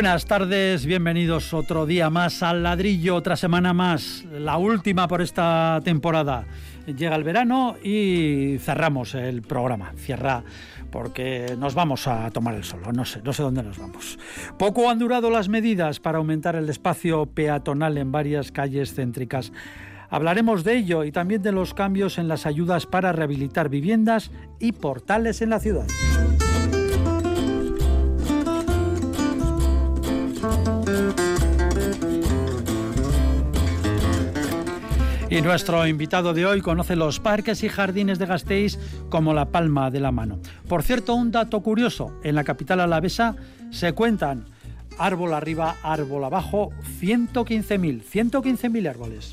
Buenas tardes, bienvenidos otro día más al ladrillo, otra semana más, la última por esta temporada. Llega el verano y cerramos el programa, cierra porque nos vamos a tomar el sol, no sé, no sé dónde nos vamos. Poco han durado las medidas para aumentar el espacio peatonal en varias calles céntricas. Hablaremos de ello y también de los cambios en las ayudas para rehabilitar viviendas y portales en la ciudad. Y nuestro invitado de hoy conoce los parques y jardines de Gasteiz como la palma de la mano. Por cierto, un dato curioso, en la capital alavesa se cuentan árbol arriba, árbol abajo, 115.000, 115.000 árboles.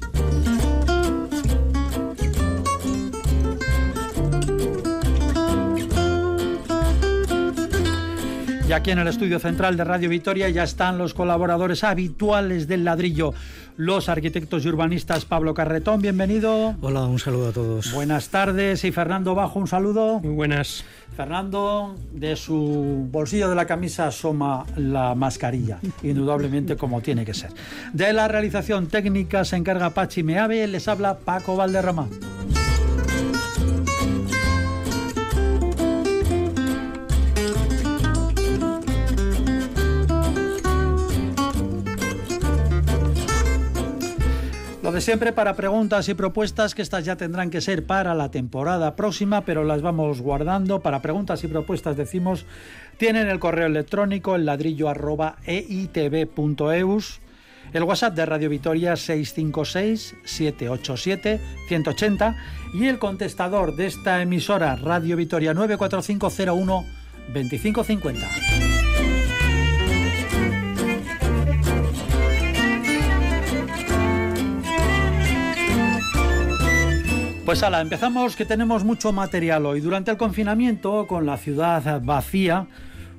Y aquí en el estudio central de Radio Vitoria ya están los colaboradores habituales del ladrillo, los arquitectos y urbanistas Pablo Carretón, bienvenido. Hola, un saludo a todos. Buenas tardes y Fernando Bajo, un saludo. Muy buenas. Fernando, de su bolsillo de la camisa asoma la mascarilla, indudablemente como tiene que ser. De la realización técnica se encarga Pachi Meave, les habla Paco Valderrama. Lo de siempre para preguntas y propuestas, que estas ya tendrán que ser para la temporada próxima, pero las vamos guardando. Para preguntas y propuestas decimos, tienen el correo electrónico el ladrillo arroba eitv.eus, el WhatsApp de Radio Vitoria 656-787-180 y el contestador de esta emisora Radio Vitoria 94501 Pues ala, empezamos que tenemos mucho material hoy. Durante el confinamiento, con la ciudad vacía,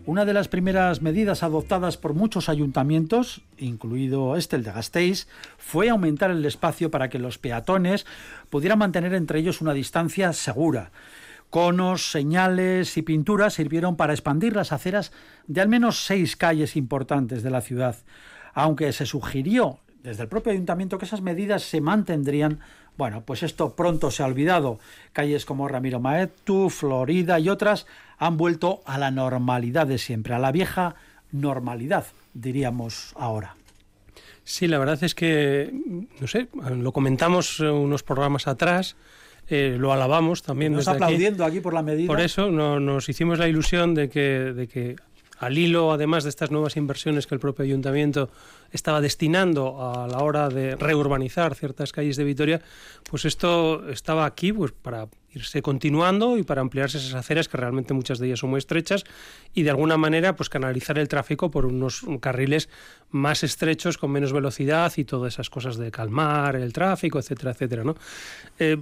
una de las primeras medidas adoptadas por muchos ayuntamientos, incluido este, el de Gasteiz, fue aumentar el espacio para que los peatones pudieran mantener entre ellos una distancia segura. Conos, señales y pinturas sirvieron para expandir las aceras de al menos seis calles importantes de la ciudad, aunque se sugirió desde el propio ayuntamiento que esas medidas se mantendrían bueno, pues esto pronto se ha olvidado. Calles como Ramiro Maetu, Florida y otras han vuelto a la normalidad de siempre, a la vieja normalidad, diríamos ahora. Sí, la verdad es que, no sé, lo comentamos unos programas atrás, eh, lo alabamos también. Nos aplaudiendo aquí. por la medida. Por eso no, nos hicimos la ilusión de que, de que al hilo, además de estas nuevas inversiones que el propio ayuntamiento estaba destinando a la hora de reurbanizar ciertas calles de Vitoria, pues esto estaba aquí pues para irse continuando y para ampliarse esas aceras que realmente muchas de ellas son muy estrechas y de alguna manera pues canalizar el tráfico por unos carriles más estrechos con menos velocidad y todas esas cosas de calmar el tráfico etcétera etcétera no eh,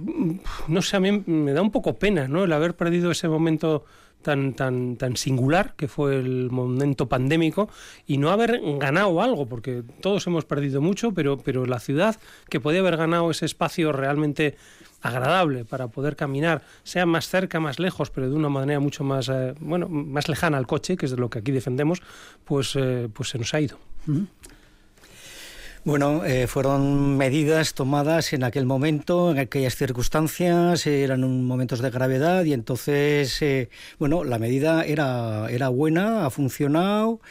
no sé a mí me da un poco pena no el haber perdido ese momento tan, tan, tan singular que fue el momento pandémico y no haber ganado algo, porque todos hemos perdido mucho, pero, pero la ciudad que podía haber ganado ese espacio realmente agradable para poder caminar, sea más cerca, más lejos, pero de una manera mucho más, eh, bueno, más lejana al coche, que es de lo que aquí defendemos, pues, eh, pues se nos ha ido. Bueno, eh, fueron medidas tomadas en aquel momento, en aquellas circunstancias, eran momentos de gravedad y entonces, eh, bueno, la medida era, era buena, ha funcionado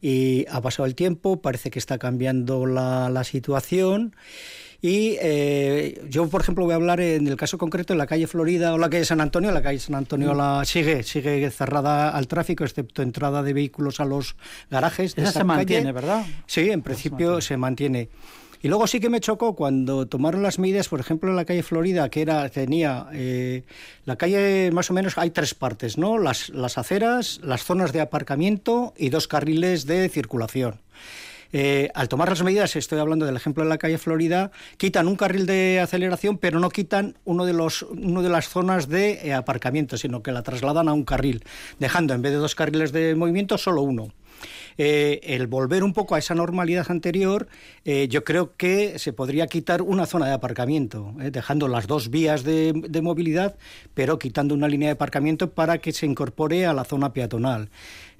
y ha pasado el tiempo, parece que está cambiando la, la situación y eh, yo, por ejemplo, voy a hablar en el caso concreto de la calle Florida o la calle San Antonio. La calle San Antonio mm. la sigue, sigue cerrada al tráfico, excepto entrada de vehículos a los garajes. Esa, se mantiene, ¿verdad? Sí, en principio se mantiene. Y luego sí que me chocó cuando tomaron las medidas, por ejemplo, en la calle Florida, que era tenía eh, la calle más o menos hay tres partes, ¿no? Las, las aceras, las zonas de aparcamiento y dos carriles de circulación. Eh, al tomar las medidas, estoy hablando del ejemplo de la calle Florida, quitan un carril de aceleración, pero no quitan uno de, los, uno de las zonas de eh, aparcamiento, sino que la trasladan a un carril, dejando en vez de dos carriles de movimiento solo uno. Eh, el volver un poco a esa normalidad anterior, yo creo que se podría quitar una zona de aparcamiento, dejando las dos vías de, movilidad, pero quitando una línea de aparcamiento para que se incorpore a la zona peatonal.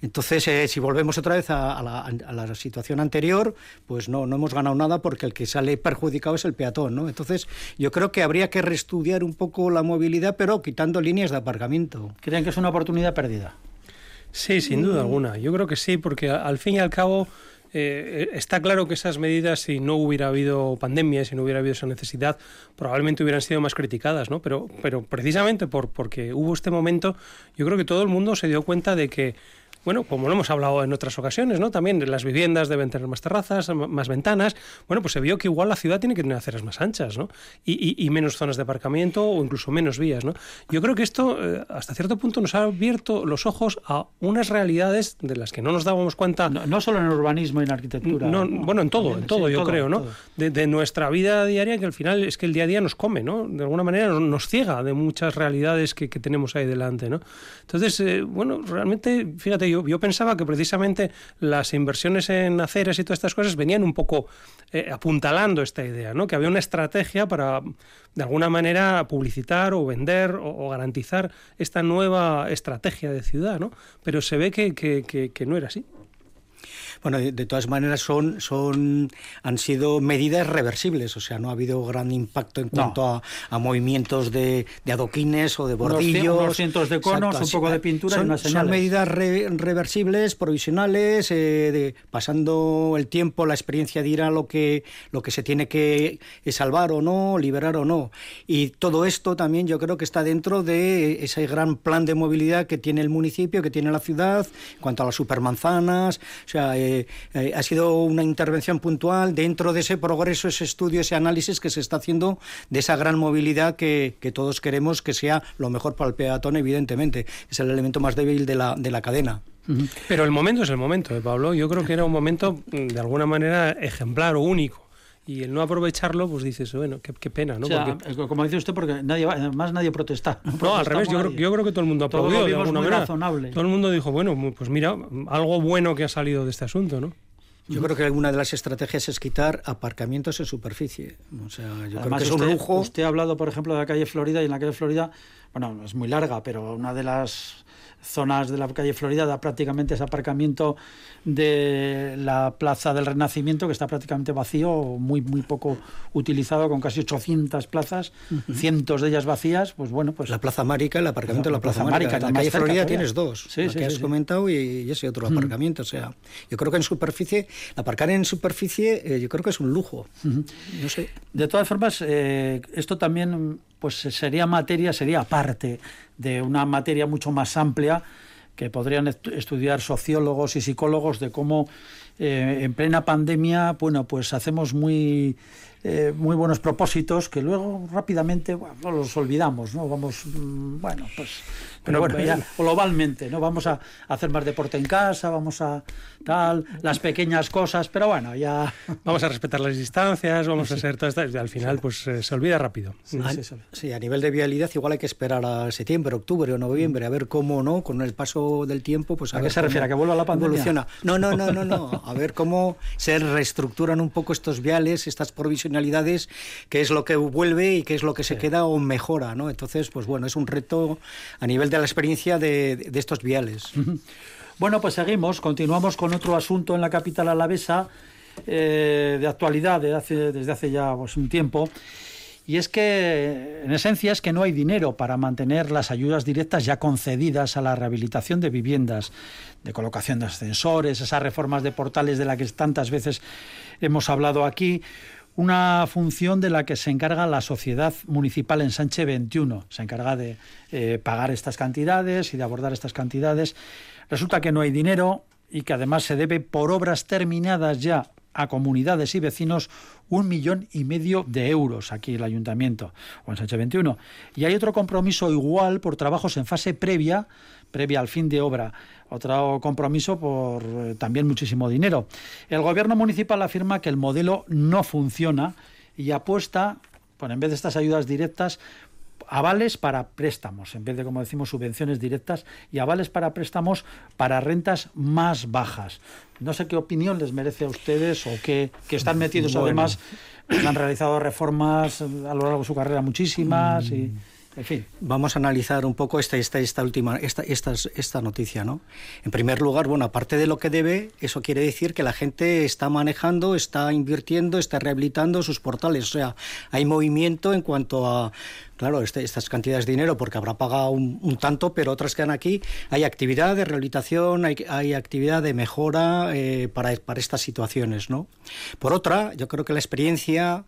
Entonces, eh, si volvemos otra vez a, la, situación anterior, pues no, no hemos ganado nada porque el que sale perjudicado es el peatón, ¿no? Entonces, yo creo que habría que reestudiar un poco la movilidad, pero quitando líneas de aparcamiento. ¿Creen que es una oportunidad perdida? Sí, sin duda alguna. Yo creo que sí, porque al fin y al cabo... Eh, está claro que esas medidas, si no hubiera habido pandemia, si no hubiera habido esa necesidad, probablemente hubieran sido más criticadas, ¿no? Pero, pero precisamente por, porque hubo este momento, yo creo que todo el mundo se dio cuenta de que bueno, como lo hemos hablado en otras ocasiones, ¿no? También las viviendas deben tener más terrazas, más ventanas. Bueno, pues se vio que igual la ciudad tiene que tener aceras más anchas, ¿no? Y, menos zonas de aparcamiento o incluso menos vías, ¿no? Yo creo que esto, eh, hasta cierto punto, nos ha abierto los ojos a unas realidades de las que no nos dábamos cuenta. No, solo en urbanismo y en arquitectura. No, bueno, en todo, en todo, yo creo, ¿no? De, nuestra vida diaria, que al final es que el día a día nos come, ¿no? De alguna manera nos ciega de muchas realidades que, tenemos ahí delante, ¿no? Entonces, eh, bueno, realmente, fíjate, yo, pensaba que precisamente las inversiones en aceras y todas estas cosas venían un poco eh, apuntalando esta idea, ¿no? que había una estrategia para, de alguna manera, publicitar o vender o, garantizar esta nueva estrategia de ciudad, ¿no? pero se ve que no era así. Bueno, de, todas maneras son, son, han sido medidas reversibles, o sea, no ha habido gran impacto en cuanto a, movimientos de, adoquines o de bordillos. Unos, cientos de conos, un poco de pintura son, y unas Son medidas reversibles, provisionales, eh, pasando el tiempo, la experiencia dirá lo que, lo que se tiene que salvar o no, liberar o no. Y todo esto también yo creo que está dentro de ese gran plan de movilidad que tiene el municipio, que tiene la ciudad, en cuanto a las supermanzanas, o sea, eh, eh, ha sido una intervención puntual dentro de ese progreso, ese estudio, ese análisis que se está haciendo de esa gran movilidad que, todos queremos que sea lo mejor para el peatón, evidentemente. Es el elemento más débil de la, de la cadena. Pero el momento es el momento, ¿eh, Pablo. Yo creo que era un momento, mm, de alguna manera, ejemplar o único y el no aprovecharlo, pues dices, bueno, qué, pena, ¿no? Eh, como dice usted, porque nadie además nadie protesta. No, al revés, yo creo, yo creo, que todo el mundo aplaudió de alguna manera. Razonable. Todo el mundo dijo, bueno, pues mira, algo bueno que ha salido de este asunto, ¿no? Yo creo que alguna de las estrategias es quitar aparcamientos en superficie. O sea, yo creo que es un lujo. Usted ha hablado, por ejemplo, de la calle Florida y en la calle Florida, bueno, es muy larga, pero una de las zonas de la calle Florida da prácticamente ese aparcamiento de la Plaza del Renacimiento, que está prácticamente vacío, muy, muy poco utilizado, con casi 800 plazas, cientos de ellas vacías, pues bueno, pues... La Plaza Márica, el aparcamiento de la Plaza, Márica. En la calle Florida tienes dos, sí, que has comentado y, ese otro aparcamiento. O sea, yo creo que en superficie, aparcar en superficie, eh, yo creo que es un lujo. No sé. De todas formas, eh, esto también pues sería materia, sería parte de una materia mucho más amplia que podrían estudiar sociólogos y psicólogos de cómo eh, en plena pandemia, bueno, pues hacemos muy eh, muy buenos propósitos que luego rápidamente los olvidamos, ¿no? Vamos, mm, bueno, pues pero bueno, ya globalmente, ¿no? Vamos a hacer más deporte en casa, vamos a tal, las pequeñas cosas, pero bueno, ya... Vamos a respetar las distancias, vamos a hacer todo esto, y al final pues eh, se olvida rápido. Sí, a nivel de vialidad igual hay que esperar a septiembre, octubre o noviembre, a ver cómo, ¿no? Con el paso del tiempo, pues a, ¿A qué se refiere? ¿A que vuelva la pandemia? Evoluciona. No, no, no, no, no, a ver cómo se reestructuran un poco estos viales, estas provisionalidades, qué es lo que vuelve y qué es lo que se queda o mejora, ¿no? Entonces, pues bueno, es un reto a nivel de la experiencia de, estos viales. Bueno, pues seguimos, continuamos con otro asunto en la capital alavesa eh, de actualidad desde hace ya pues, un tiempo. Y es que, en esencia, es que no hay dinero para mantener las ayudas directas ya concedidas a la rehabilitación de viviendas, de colocación de ascensores, esas reformas de portales de las que tantas veces hemos hablado aquí una función de la que se encarga la Sociedad Municipal en Sánchez 21. Se encarga de eh, pagar estas cantidades y de abordar estas cantidades. Resulta que no hay dinero y que además se debe por obras terminadas ya a comunidades y vecinos un millón y medio de euros aquí el ayuntamiento o en Sánchez 21. Y hay otro compromiso igual por trabajos en fase previa, previa al fin de obra. Otro compromiso por eh, también muchísimo dinero. El gobierno municipal afirma que el modelo no funciona y apuesta, por en vez de estas ayudas directas, avales para préstamos, en vez de, como decimos, subvenciones directas, y avales para préstamos para rentas más bajas. No sé qué opinión les merece a ustedes o qué, que están metidos además, han realizado reformas a lo largo de su carrera muchísimas y... En fin. Vamos a analizar un poco esta, esta, esta última, esta, esta, esta noticia, ¿no? En primer lugar, bueno, aparte de lo que debe, eso quiere decir que la gente está manejando, está invirtiendo, está rehabilitando sus portales. O sea, hay movimiento en cuanto a claro, este, estas cantidades de dinero porque habrá pagado un, tanto, pero otras que han aquí. Hay actividad de rehabilitación, hay, hay actividad de mejora eh, para, para estas situaciones, ¿no? Por otra, yo creo que la experiencia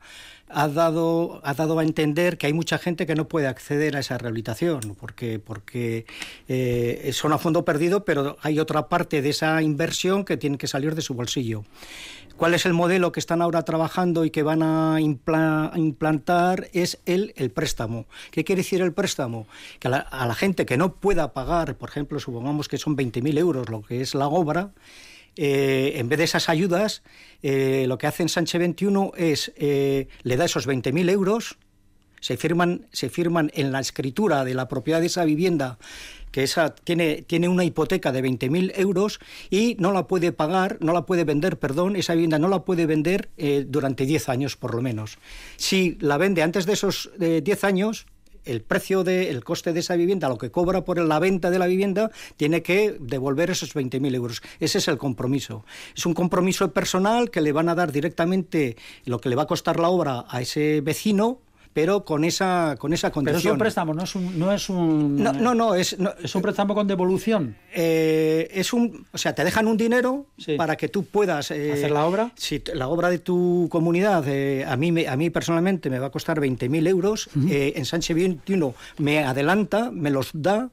ha dado, ha dado a entender que hay mucha gente que no puede acceder a esa rehabilitación, porque, porque eh, son a fondo perdido, pero hay otra parte de esa inversión que tiene que salir de su bolsillo. ¿Cuál es el modelo que están ahora trabajando y que van a implantar? Es el, el préstamo. ¿Qué quiere decir el préstamo? Que a la, gente que no pueda pagar, por ejemplo, supongamos que son 20.000 euros lo que es la obra, eh, en vez de esas ayudas, eh, lo que hace en Sánchez 21 es, eh, le da esos 20.000 euros, se firman, se firman en la escritura de la propiedad de esa vivienda, que esa tiene, tiene una hipoteca de 20.000 euros y no la puede pagar, no la puede vender, perdón, esa vivienda no la puede vender durante 10 años por lo menos. Si la vende antes de esos 10 años, el precio de, el coste de esa vivienda, lo que cobra por la venta de la vivienda, tiene que devolver esos 20.000 euros. Ese es el compromiso. Es un compromiso personal que le van a dar directamente lo que le va a costar la obra a ese vecino pero con esa con esa condición. Pero es un préstamo, no es un no es un no no, es es un préstamo con devolución. Eh, es un o sea te dejan un dinero para que tú puedas eh, hacer la obra. Si la obra de tu comunidad eh, a mí a mí personalmente me va a costar 20.000 euros en Sánchez 21 me adelanta me los da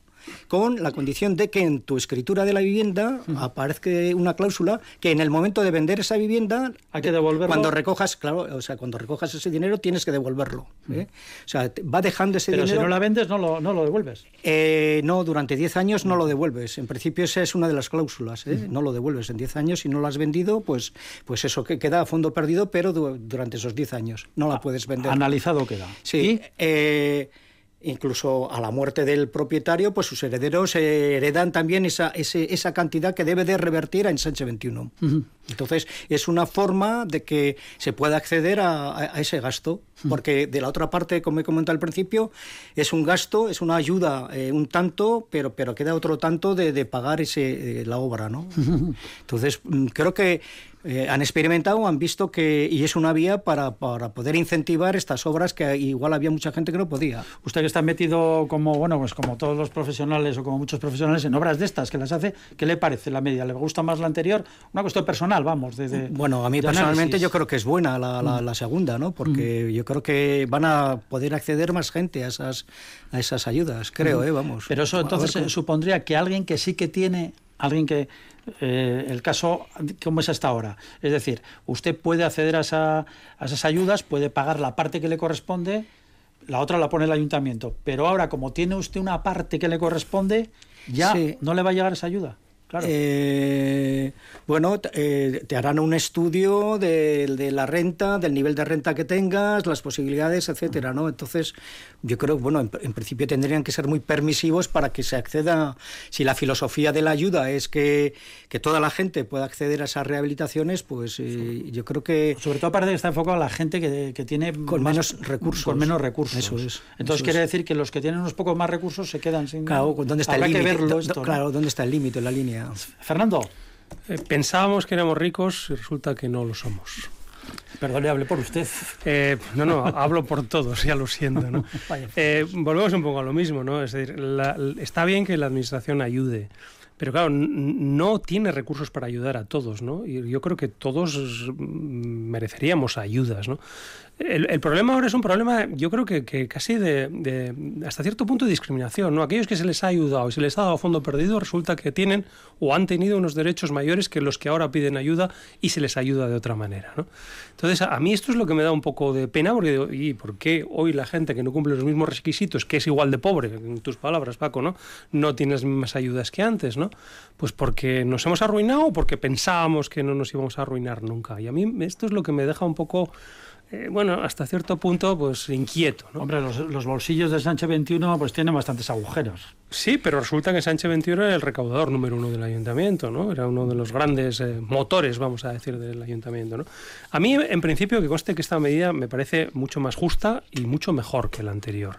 con la condición de que en tu escritura de la vivienda aparezca una cláusula que en el momento de vender esa vivienda hay que devolverlo. Cuando recojas, claro, o sea, cuando recojas ese dinero tienes que devolverlo. ¿eh? O sea, va dejando ese dinero. Pero si no la vendes, no lo, no lo devuelves. Eh, no, durante 10 años no lo devuelves. En principio esa es una de las cláusulas. ¿eh? No lo devuelves en 10 años. Si no lo has vendido, pues, pues eso que queda a fondo perdido, pero durante esos 10 años no la puedes vender. Analizado queda. Sí. ¿Y? Incluso a la muerte del propietario, pues sus herederos heredan también esa, esa cantidad que debe de revertir a Ensanche 21. Entonces, es una forma de que se pueda acceder a, ese gasto, porque de la otra parte, como he comentado al principio, es un gasto, es una ayuda eh, un tanto, pero, pero queda otro tanto de, pagar ese, eh, la obra. ¿no? Entonces, mm, creo que eh, han experimentado, han visto que, y es una vía para, para, poder incentivar estas obras que igual había mucha gente que no podía. Usted que está metido como, bueno, pues como todos los profesionales o como muchos profesionales en obras de estas que las hace, ¿qué le parece la media? ¿Le gusta más la anterior? Una cuestión personal, vamos. Desde, bueno, a mí personalmente yo creo que es buena la, la, mm. segunda, ¿no? Porque mm. yo creo que van a poder acceder más gente a esas, a esas ayudas, creo, mm. ¿eh? Vamos. Pero eso entonces supondría que alguien que sí que tiene, alguien que eh, el caso como es hasta ahora. Es decir, usted puede acceder a, esas ayudas, puede pagar la parte que le corresponde, la otra la pone el ayuntamiento. Pero ahora, como tiene usted una parte que le corresponde, ya no le va a llegar esa ayuda. Eh, bueno, eh, te harán un estudio de, la renta, del nivel de renta que tengas, las posibilidades, etcétera, ¿no? Entonces, yo creo, bueno, en, principio tendrían que ser muy permisivos para que se acceda. Si la filosofía de la ayuda es que, toda la gente pueda acceder a esas rehabilitaciones, pues eh, yo creo que. Sobre todo aparte que está enfocado a la gente que, tiene con menos recursos. Con menos recursos. Eso es. Entonces quiere decir que los que tienen unos pocos más recursos se quedan sin. Claro, ¿dónde está el límite? Claro, ¿dónde está el límite, la línea? Fernando. Eh, pensábamos que éramos ricos y resulta que no lo somos. Perdone, hable por usted. Eh, no, no, hablo por todos, ya lo siento. ¿no? Eh, volvemos un poco a lo mismo, ¿no? Es decir, está bien que la administración ayude, pero claro, no tiene recursos para ayudar a todos, ¿no? Y yo creo que todos mereceríamos ayudas, ¿no? El, problema ahora es un problema, yo creo que, casi de, hasta cierto punto de discriminación. ¿no? Aquellos que se les ha ayudado y se les ha dado fondo perdido, resulta que tienen o han tenido unos derechos mayores que los que ahora piden ayuda y se les ayuda de otra manera. ¿no? Entonces, a, mí esto es lo que me da un poco de pena, porque digo, ¿y por qué hoy la gente que no cumple los mismos requisitos, que es igual de pobre, en tus palabras, Paco, ¿no? no tiene las mismas ayudas que antes? ¿no? Pues porque nos hemos arruinado o porque pensábamos que no nos íbamos a arruinar nunca. Y a mí esto es lo que me deja un poco eh, bueno, hasta cierto punto, pues inquieto. Hombre, los, bolsillos de Sánchez 21 pues tienen bastantes agujeros. Sí, pero resulta que Sánchez 21 era el recaudador número uno del ayuntamiento, ¿no? Era uno de los grandes eh, motores, vamos a decir, del ayuntamiento, ¿no? A mí, en principio, que conste que esta medida me parece mucho más justa y mucho mejor que la anterior.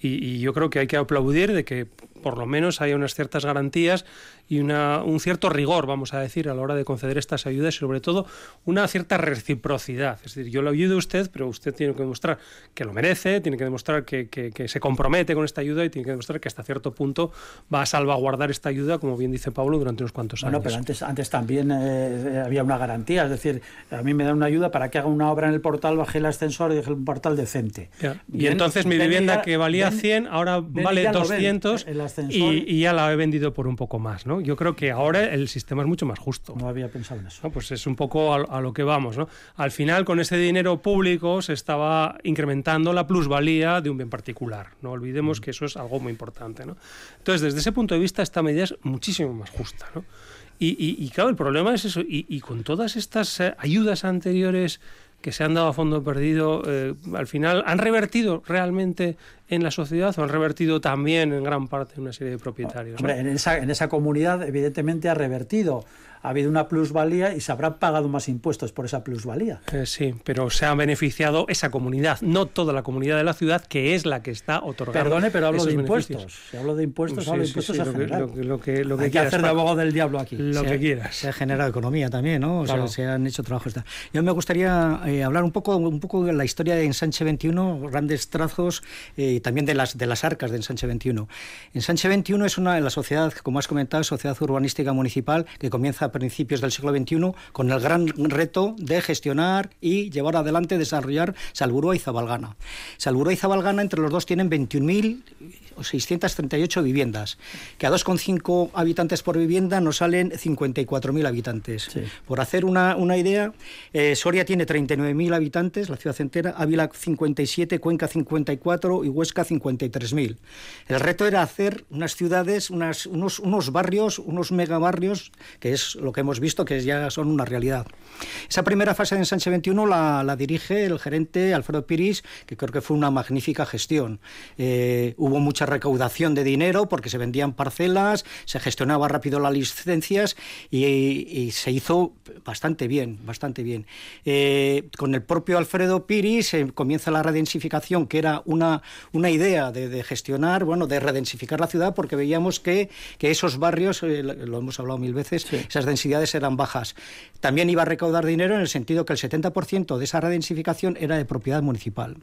Y, y, yo creo que hay que aplaudir de que por lo menos haya unas ciertas garantías y una, un cierto rigor, vamos a decir, a la hora de conceder estas ayudas y sobre todo una cierta reciprocidad. Es decir, yo lo ayudo a usted, pero usted tiene que demostrar que lo merece, tiene que demostrar que, que, se compromete con esta ayuda y tiene que demostrar que hasta cierto punto va a salvaguardar esta ayuda, como bien dice Pablo, durante unos cuantos años. Bueno, pero antes, antes también eh, había una garantía, es decir, a mí me dan una ayuda para que haga una obra en el portal, baje el ascensor y deje un portal decente. y entonces mi vivienda que valía 100 ahora vale 200 y, y ya la he vendido por un poco más, ¿no? Yo creo que ahora el sistema es mucho más justo. No había pensado en eso. Pues es un poco a, lo que vamos. ¿no? Al final, con ese dinero público se estaba incrementando la plusvalía de un bien particular. No olvidemos mm. que eso es algo muy importante. ¿no? Entonces, desde ese punto de vista, esta medida es muchísimo más justa. ¿no? Y, claro, el problema es eso. Y, con todas estas eh, ayudas anteriores que se han dado a fondo perdido, eh, al final, ¿han revertido realmente en la sociedad o han revertido también en gran parte una serie de propietarios? Hombre, en, esa, en esa comunidad evidentemente ha revertido ha habido una plusvalía y se habrán pagado más impuestos por esa plusvalía. Eh, sí, pero se ha beneficiado esa comunidad, no toda la comunidad de la ciudad, que es la que está otorgando. Perdone, pero hablo de impuestos. Si hablo de impuestos, hablo de impuestos sí, lo, que, lo, que, Hay que hacer de abogado del diablo aquí. Lo que quieras. Se ha generado economía también, ¿no? O sea, se han hecho trabajos. Yo me gustaría eh, hablar un poco, un poco de la historia de Ensanche 21, grandes trazos, y eh, también de las, de las arcas de Ensanche 21. Ensanche 21 es una de las sociedad, como has comentado, sociedad urbanística municipal que comienza a principios del siglo XXI con el gran reto de gestionar y llevar adelante, desarrollar Salburúa y Zabalgana. Salburúa y Zabalgana entre los dos tienen 21.000 638 viviendas, que a 2,5 habitantes por vivienda nos salen 54.000 habitantes. Por hacer una, una idea, eh, Soria tiene 39.000 habitantes, la ciudad entera, Ávila 57, Cuenca 54 y Huesca 53.000. El reto era hacer unas ciudades, unas, unos, unos barrios, unos megabarrios, que es lo que hemos visto, que ya son una realidad. Esa primera fase de Ensanche 21 la, la dirige el gerente Alfredo Piris, que creo que fue una magnífica gestión. Eh, hubo mucha recaudación de dinero porque se vendían parcelas, se gestionaba rápido las licencias y, se hizo bastante bien, bastante bien. Eh, con el propio Alfredo Piris se comienza la redensificación, que era una, una idea de, gestionar, bueno, de redensificar la ciudad porque veíamos que, que esos barrios, eh, lo hemos hablado mil veces, esas densidades eran bajas. También iba a recaudar dinero en el sentido que el 70% de esa redensificación era de propiedad municipal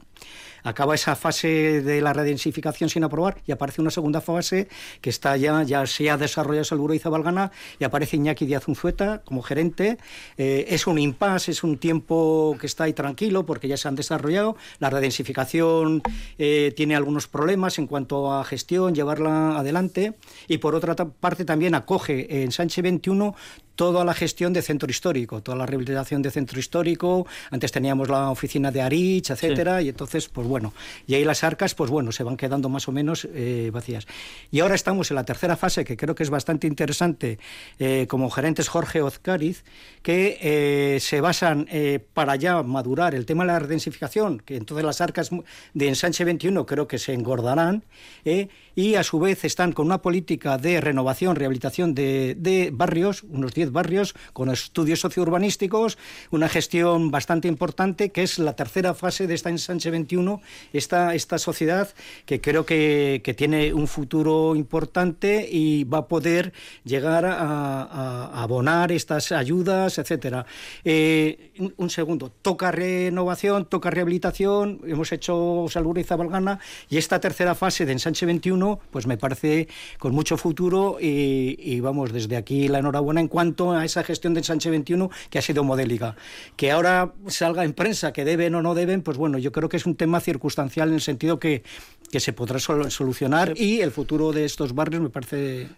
acaba esa fase de la redensificación sin aprobar y aparece una segunda fase que está ya, ya se ha desarrollado Salburo y Zabalgana y aparece Iñaki Díaz Unzueta como gerente. Eh, es un impasse, es un tiempo que está ahí tranquilo porque ya se han desarrollado. La redensificación eh, tiene algunos problemas en cuanto a gestión, llevarla adelante y por otra parte también acoge en Sánchez 21 toda la gestión de centro histórico, toda la rehabilitación de centro histórico. Antes teníamos la oficina de Arich, etcétera, y entonces, pues bueno, y ahí las arcas, pues bueno, se van quedando más o menos eh, vacías. Y ahora estamos en la tercera fase, que creo que es bastante interesante, eh, como gerentes Jorge Ozcariz, que eh, se basan para ya madurar el tema de la redensificación, que entonces las arcas de ensanche 21 creo que se engordarán, y a su vez están con una política de renovación, rehabilitación de, de barrios, unos 10 barrios, con estudios sociourbanísticos, una gestión bastante importante, que es la tercera fase de esta ensanche 21, esta, esta sociedad que creo que, que tiene un futuro importante y va a poder llegar a, abonar estas ayudas, etcétera. Eh, un, segundo, toca renovación, toca rehabilitación, hemos hecho Salura y Zabalgana, y esta tercera fase de ensanche 21, pues me parece con mucho futuro y, y vamos, desde aquí la enhorabuena en cuanto a esa gestión del Sánchez 21 que ha sido modelo. bélica. Que ahora salga en prensa que deben o no deben, pues bueno, yo creo que es un tema circunstancial en el sentido que, que se podrá solucionar y el futuro de estos barrios me parece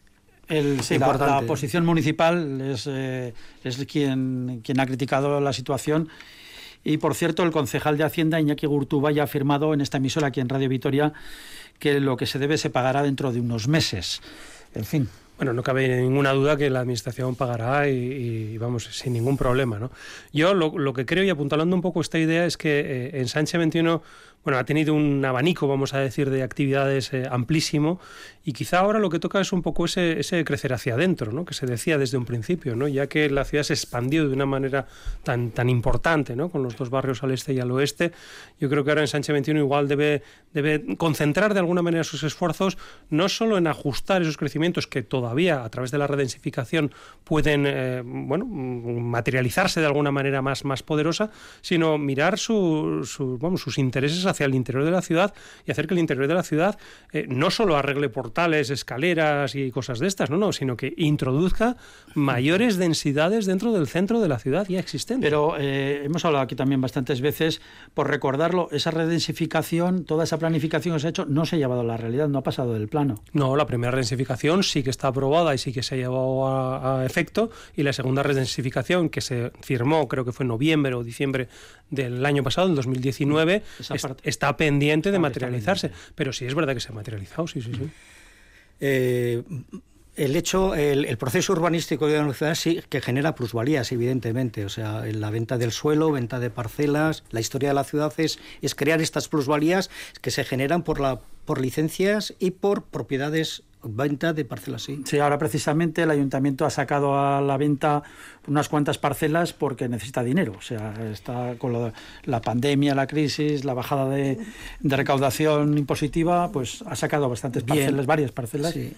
el, la, posición municipal es, eh, es quien, quien ha criticado la situación. Y por cierto, el concejal de Hacienda, Iñaki Gurtuba, ya ha afirmado en esta emisora aquí en Radio Vitoria que lo que se debe se pagará dentro de unos meses. En fin, bueno, no cabe ninguna duda que la Administración pagará y, vamos, sin ningún problema. ¿no? Yo lo, que creo, y apuntalando un poco esta idea, es que eh, en Sánchez 21 bueno, ha tenido un abanico, vamos a decir, de actividades eh, amplísimo y quizá ahora lo que toca es un poco ese, ese crecer hacia adentro, ¿no? que se decía desde un principio, ¿no? ya que la ciudad se expandió de una manera tan, tan importante, ¿no? con los dos barrios al este y al oeste, yo creo que ahora en Sánchez 21 igual debe, debe concentrar de alguna manera sus esfuerzos no solo en ajustar esos crecimientos que todavía a través de la redensificación pueden eh, bueno, materializarse de alguna manera más, más poderosa, sino mirar su, sus intereses hacia el interior de la ciudad y hacer que el interior de la ciudad eh, no solo arregle portales, escaleras y cosas de estas, no, no, sino que introduzca mayores densidades dentro del centro de la ciudad ya existente. Pero eh, hemos hablado aquí también bastantes veces, por recordarlo, esa redensificación, toda esa planificación que se ha hecho, no se ha llevado a la realidad, no ha pasado del plano. No, la primera redensificación sí que está aprobada y sí que se ha llevado a, a efecto, y la segunda redensificación que se firmó, creo que fue en noviembre o diciembre del año pasado, en 2019, está pendiente de materializarse. Pero sí es verdad que se ha materializado, sí, sí, sí. Eh, el hecho, el, proceso urbanístico de la ciudad sí que genera plusvalías, evidentemente. O sea, la venta del suelo, venta de parcelas, la historia de la ciudad es, es crear estas plusvalías que se generan por la por licencias y por propiedades venta de parcelas, sí. Sí, ahora precisamente el ayuntamiento ha sacado a la venta unas cuantas parcelas porque necesita dinero. O sea, está con la pandemia, la crisis, la bajada de, recaudación impositiva, pues ha sacado bastantes parcelas, varias parcelas. Sí.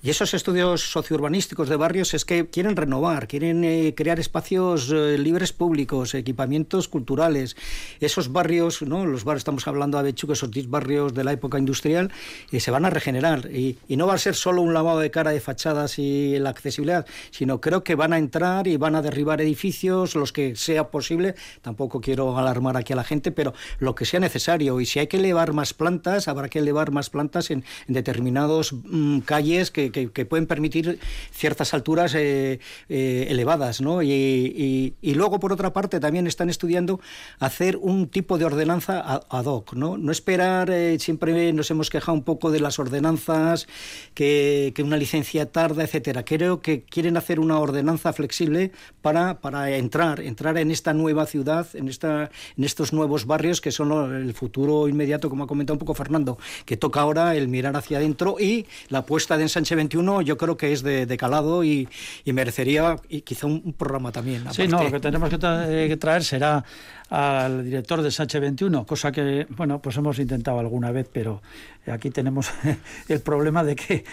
Y esos estudios sociourbanísticos de barrios es que quieren renovar, quieren eh, crear espacios eh, libres públicos, equipamientos culturales. Esos barrios, ¿no? los barrios, estamos hablando de Bechuco, esos 10 barrios de la época industrial, eh, se van a regenerar. Y, no va a ser solo un lavado de cara de fachadas y la accesibilidad, sino creo que van a entrar y van a derribar edificios, los que sea posible. Tampoco quiero alarmar aquí a la gente, pero lo que sea necesario. Y si hay que elevar más plantas, habrá que elevar más plantas en, determinados mm, calles que que, pueden permitir ciertas alturas eh, eh, elevadas. ¿no? Y, luego, por otra parte, también están estudiando hacer un tipo de ordenanza ad hoc. No, no esperar, eh, siempre nos hemos quejado un poco de las ordenanzas, que, una licencia tarda, etcétera. Creo que quieren hacer una ordenanza flexible para, para entrar, entrar en esta nueva ciudad, en, esta, en estos nuevos barrios que son el futuro inmediato, como ha comentado un poco Fernando, que toca ahora el mirar hacia adentro y la apuesta de ensanche 21 yo creo que es de, calado y, merecería y quizá un, programa también. Sí, no, lo que tenemos eh, que, traer será al director de Sánchez 21, cosa que, bueno, pues hemos intentado alguna vez, pero aquí tenemos el problema de que,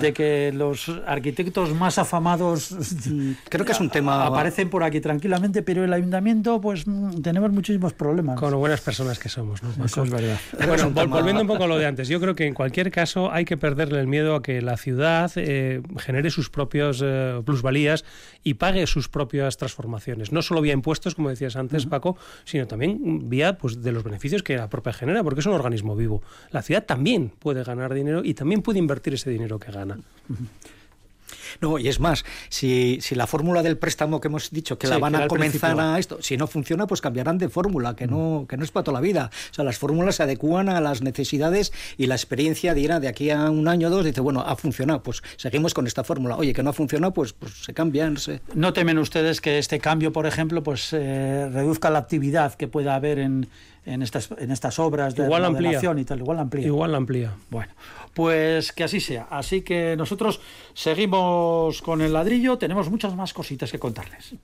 de que los arquitectos más afamados creo que es un tema aparecen por aquí tranquilamente, pero el ayuntamiento pues tenemos muchísimos problemas. Con buenas personas que somos, ¿no? Eso es verdad. Bueno, volviendo un poco a lo de antes, yo creo que en cualquier caso hay que perderle el miedo a que la ciudad eh, genere sus propios eh, plusvalías y pague sus propias transformaciones, no solo vía impuestos, como decías antes, Paco, sino también vía pues de los beneficios que la propia genera, porque es un organismo vivo. La ciudad también puede ganar dinero y también puede invertir ese dinero que gana. No, y es más, si, si la fórmula del préstamo que hemos dicho que la van a comenzar a esto, si no funciona, pues cambiarán de fórmula, que no, que no es para toda la vida. O sea, las fórmulas se adecúan a las necesidades y la experiencia dirá de aquí a un año o dos, dice, bueno, ha funcionado, pues seguimos con esta fórmula. Oye, que no ha funcionado, pues, pues se cambian. ¿No temen ustedes que este cambio, por ejemplo, pues eh, reduzca la actividad que pueda haber en, en estas, en estas obras de igual y tal, igual amplía. Igual amplía. Bueno, pues que así sea. Así que nosotros seguimos con el ladrillo, tenemos muchas más cositas que contarles.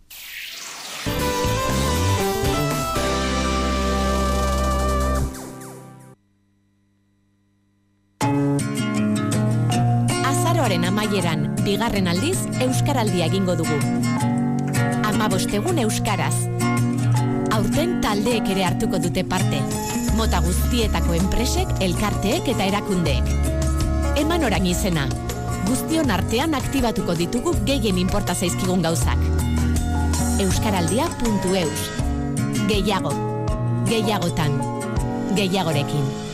Azaroaren amaieran, bigarren aldiz, Euskaraldia egingo dugu. Amabostegun Euskaraz, aurten taldeek ere hartuko dute parte. Mota guztietako enpresek, elkarteek eta erakundeek. Eman orang izena. Guztion artean aktibatuko ditugu gehien inporta zaizkigun gauzak. euskaraldia.eus. Gehiago, gehiagotan, gehiagorekin.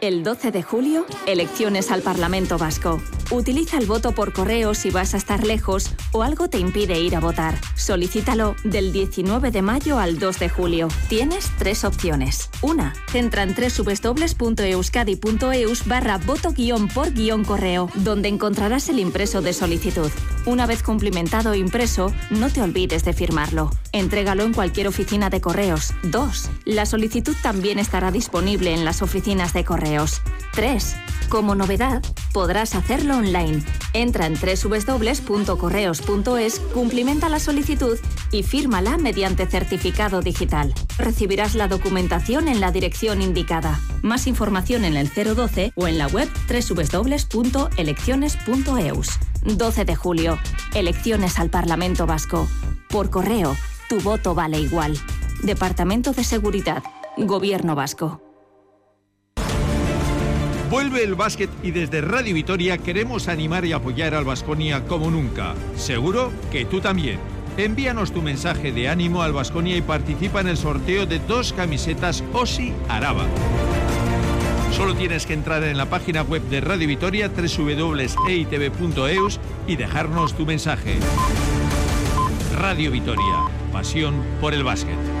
El 12 de julio, elecciones al Parlamento Vasco. Utiliza el voto por correo si vas a estar lejos o algo te impide ir a votar. Solicítalo del 19 de mayo al 2 de julio. Tienes tres opciones. Una, entra en www.euskadi.eus barra voto guion por guion correo, donde encontrarás el impreso de solicitud. Una vez cumplimentado e impreso, no te olvides de firmarlo. Entrégalo en cualquier oficina de correos. 2. La solicitud también estará disponible en las oficinas de correos. 3. Como novedad, podrás hacerlo online. Entra en www.correos.es, cumplimenta la solicitud y fírmala mediante certificado digital. Recibirás la documentación en la dirección indicada. Más información en el 012 o en la web www.elecciones.eus. 12 de julio. Elecciones al Parlamento Vasco. Por correo, tu voto vale igual. Departamento de Seguridad. Gobierno Vasco. Vuelve el básquet y desde Radio Vitoria queremos animar y apoyar al Vasconia como nunca. Seguro que tú también. Envíanos tu mensaje de ánimo al Vasconia y participa en el sorteo de dos camisetas Osi Araba. Solo tienes que entrar en la página web de Radio Vitoria www.eitv.eus y dejarnos tu mensaje. Radio Vitoria, pasión por el básquet.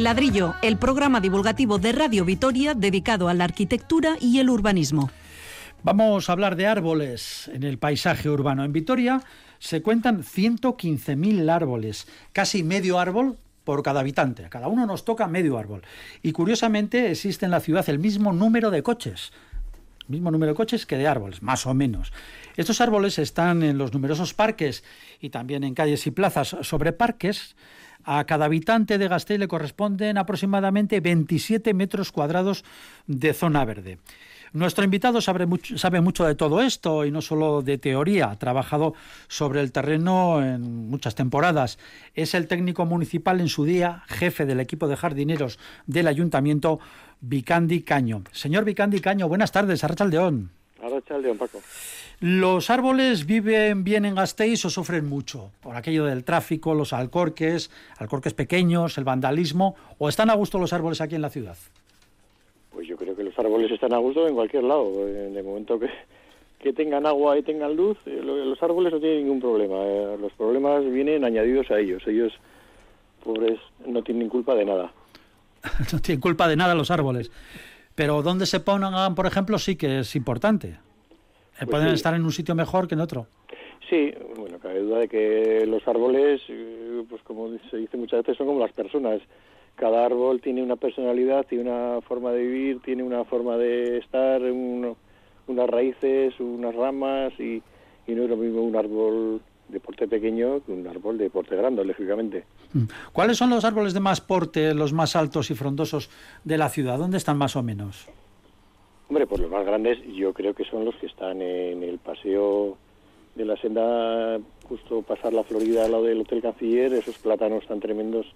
Ladrillo, el programa divulgativo de Radio Vitoria dedicado a la arquitectura y el urbanismo. Vamos a hablar de árboles en el paisaje urbano. En Vitoria se cuentan 115.000 árboles, casi medio árbol por cada habitante. A cada uno nos toca medio árbol. Y curiosamente existe en la ciudad el mismo número de coches. Mismo número de coches que de árboles, más o menos. Estos árboles están en los numerosos parques y también en calles y plazas sobre parques a cada habitante de Gasteiz le corresponden aproximadamente 27 metros cuadrados de zona verde. Nuestro invitado sabe mucho, de todo esto y no solo de teoría, ha trabajado sobre el terreno en muchas temporadas. Es el técnico municipal en su día, jefe del equipo de jardineros del ayuntamiento, Vicandi Caño. Señor Vicandi Caño, buenas tardes, Arrachaldeón. Arrachaldeón, Paco. ¿Los árboles viven bien en Gasteiz o sufren mucho por aquello del tráfico, los alcorques, alcorques pequeños, el vandalismo, o están a gusto los árboles aquí en la ciudad? Pues yo creo que los árboles están a gusto en cualquier lado. En el momento que, que tengan agua y tengan luz, eh, los árboles no tienen ningún problema. Eh, los problemas vienen añadidos a ellos. Ellos, pobres, no tienen culpa de nada. no tienen culpa de nada los árboles. Pero donde se pongan, por ejemplo, sí que es importante. Eh, pues Pueden estar en un sitio mejor que en otro. Sí, bueno, cabe duda de que los árboles, pues como se dice muchas veces, son como las personas cada árbol tiene una personalidad, tiene una forma de vivir, tiene una forma de estar, unas raíces, unas ramas y, no es lo mismo un árbol de porte pequeño que un árbol de porte grande, lógicamente. Mm. ¿Cuáles son los árboles de más porte, los más altos y frondosos de la ciudad? ¿Dónde están más o menos? Hombre, pues los más grandes yo creo que son los que están en el paseo de la senda, justo pasar la Florida al lado del Hotel Canciller, esos plátanos tan tremendos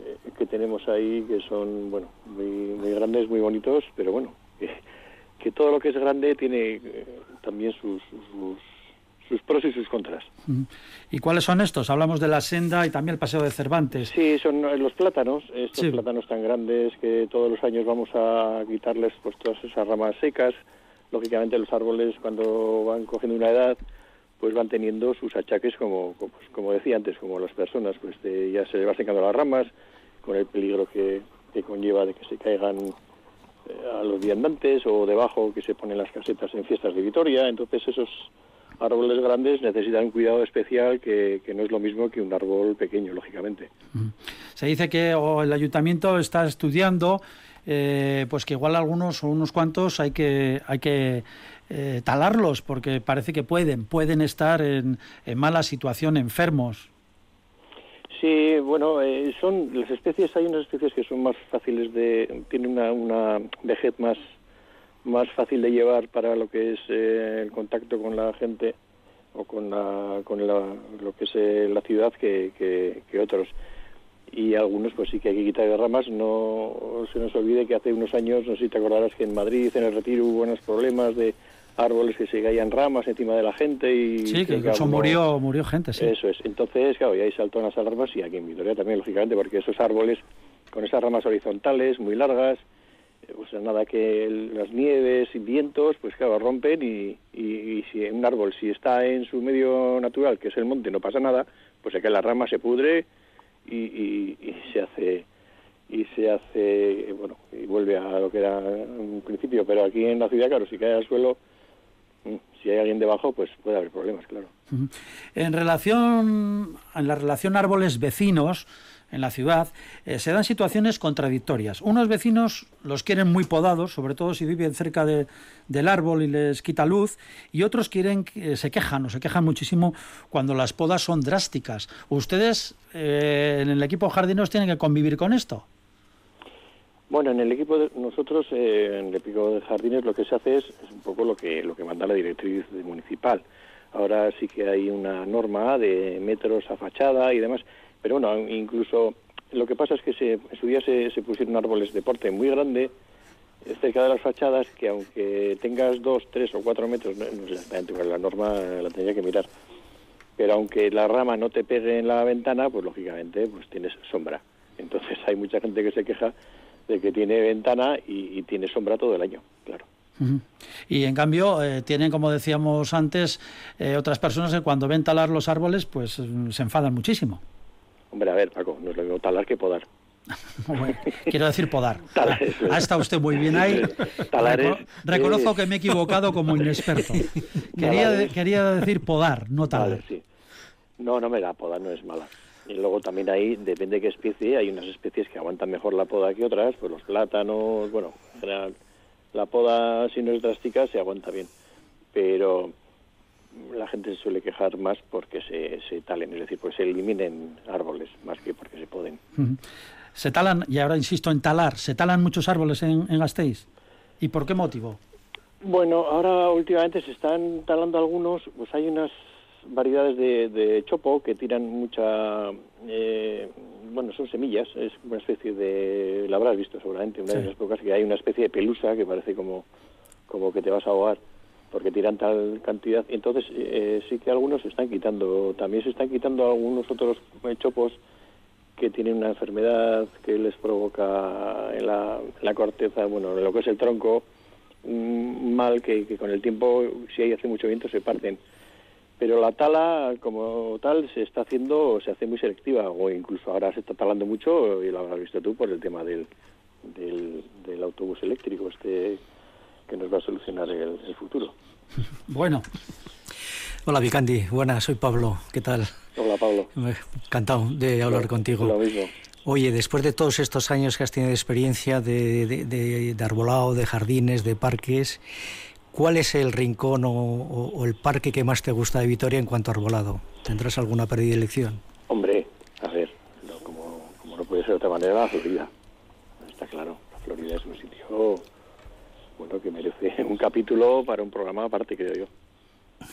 eh, que tenemos ahí que son, bueno, muy, muy grandes, muy bonitos, pero bueno, que, todo lo que es grande tiene eh, también sus, sus, pros y sus contras. ¿Y cuáles son estos? Hablamos de la senda y también el paseo de Cervantes. Sí, son eh, los plátanos, estos plátanos tan grandes que todos los años vamos a quitarles pues todas esas ramas secas. Lógicamente los árboles cuando van cogiendo una edad pues van teniendo sus achaques como, como, pues, decía antes, como las personas, pues ya se va secando las ramas, con el peligro que, conlleva de que se caigan eh, a los viandantes o debajo que se ponen las casetas en fiestas de Vitoria, entonces esos árboles grandes necesitan un cuidado especial que, no es lo mismo que un árbol pequeño, lógicamente. Se dice que el ayuntamiento está estudiando, eh, pues que igual algunos o unos cuantos hay que hay que eh, talarlos porque parece que pueden, pueden estar en, mala situación, enfermos. Sí, bueno, eh, son las especies, hay unas especies que son más fáciles de, tienen una, una vejez más, más fácil de llevar para lo que es eh, el contacto con la gente o con, la, con la, lo que es la ciudad que, que, otros y algunos pues sí que hay que quitar de ramas. No se nos olvide que hace unos años, no sé si te acordarás que en Madrid, en el retiro, hubo unos problemas de árboles que se caían ramas encima de la gente y... Sí, que, eso murió, murió gente, sí. Eso es. Entonces, claro, y ahí saltó las alarmas y aquí en Vitoria también, lógicamente, porque esos árboles con esas ramas horizontales muy largas, eh, pues nada que las nieves y vientos, pues claro, rompen y, y, si un árbol, si está en su medio natural, que es el monte, no pasa nada, pues se cae la rama, se pudre y, y se hace y se hace, bueno, y vuelve a lo que era un principio, pero aquí en la ciudad, claro, si cae al suelo, si hay alguien debajo, pues puede haber problemas, claro. En relación, en la relación árboles vecinos en la ciudad, eh, se dan situaciones contradictorias. Unos vecinos los quieren muy podados, sobre todo si viven cerca de, del árbol y les quita luz, y otros quieren, eh, se quejan o se quejan muchísimo cuando las podas son drásticas. ¿Ustedes eh, en el equipo jardineros tienen que convivir con esto? Bueno, en el equipo de nosotros, eh, en el equipo de jardines, lo que se hace es, un poco lo que lo que manda la directriz municipal. Ahora sí que hay una norma de metros a fachada y demás, pero bueno, incluso lo que pasa es que se, en su día se, pusieron árboles de porte muy grande cerca de las fachadas que aunque tengas dos, tres o cuatro metros, no, es exactamente la norma la tendría que mirar, pero aunque la rama no te pegue en la ventana, pues lógicamente pues tienes sombra. Entonces hay mucha gente que se queja de que tiene ventana y, tiene sombra todo el año, claro. Y en cambio eh, tienen, como decíamos antes, eh, otras personas que cuando ven talar los árboles, pues mm, se enfadan muchísimo. Hombre, a ver, Paco, no es lo mismo talar que podar. quiero decir podar. ha estado usted muy bien ahí. reconozco que me he equivocado como inexperto. Quería, quería decir podar, no talar. No, no me da, podar no es mala. Y luego también ahí, depende de qué especie, hay unas especies que aguantan mejor la poda que otras, pues los plátanos, bueno, en general, la poda si no es drástica se aguanta bien, pero la gente se suele quejar más porque se, se talen, es decir, pues se eliminen árboles más que porque se poden. Se talan, y ahora insisto en talar, ¿se talan muchos árboles en, en Gasteiz? ¿Y por qué motivo? Bueno, ahora últimamente se están talando algunos, pues hay unas variedades de, chopo que tiran mucha, eh, bueno, son semillas, es una especie de, la habrás visto seguramente, una de las pocas que hay una especie de pelusa que parece como, como que te vas a ahogar porque tiran tal cantidad. Entonces eh, sí que algunos se están quitando, también se están quitando algunos otros chopos que tienen una enfermedad que les provoca en la, corteza, bueno, en lo que es el tronco, un mal que, con el tiempo, si hay hace mucho viento, se parten pero la tala como tal se está haciendo, se hace muy selectiva, o incluso ahora se está talando mucho, y lo habrás visto tú, por el tema del, del, autobús eléctrico, este que nos va a solucionar el, futuro. Bueno. Hola Vicandi, buenas, soy Pablo, ¿qué tal? Hola Pablo. Encantado de hablar contigo. Lo mismo. Oye, después de todos estos años que has tenido experiencia de, de, de, de arbolado, de jardines, de parques, ¿Cuál es el rincón o, el parque que más te gusta de Vitoria en cuanto a arbolado? ¿Tendrás alguna predilección? Hombre, a ver, como, no puede ser de otra manera, la Florida. Está claro, la Florida es un sitio bueno que merece un capítulo para un programa aparte, creo yo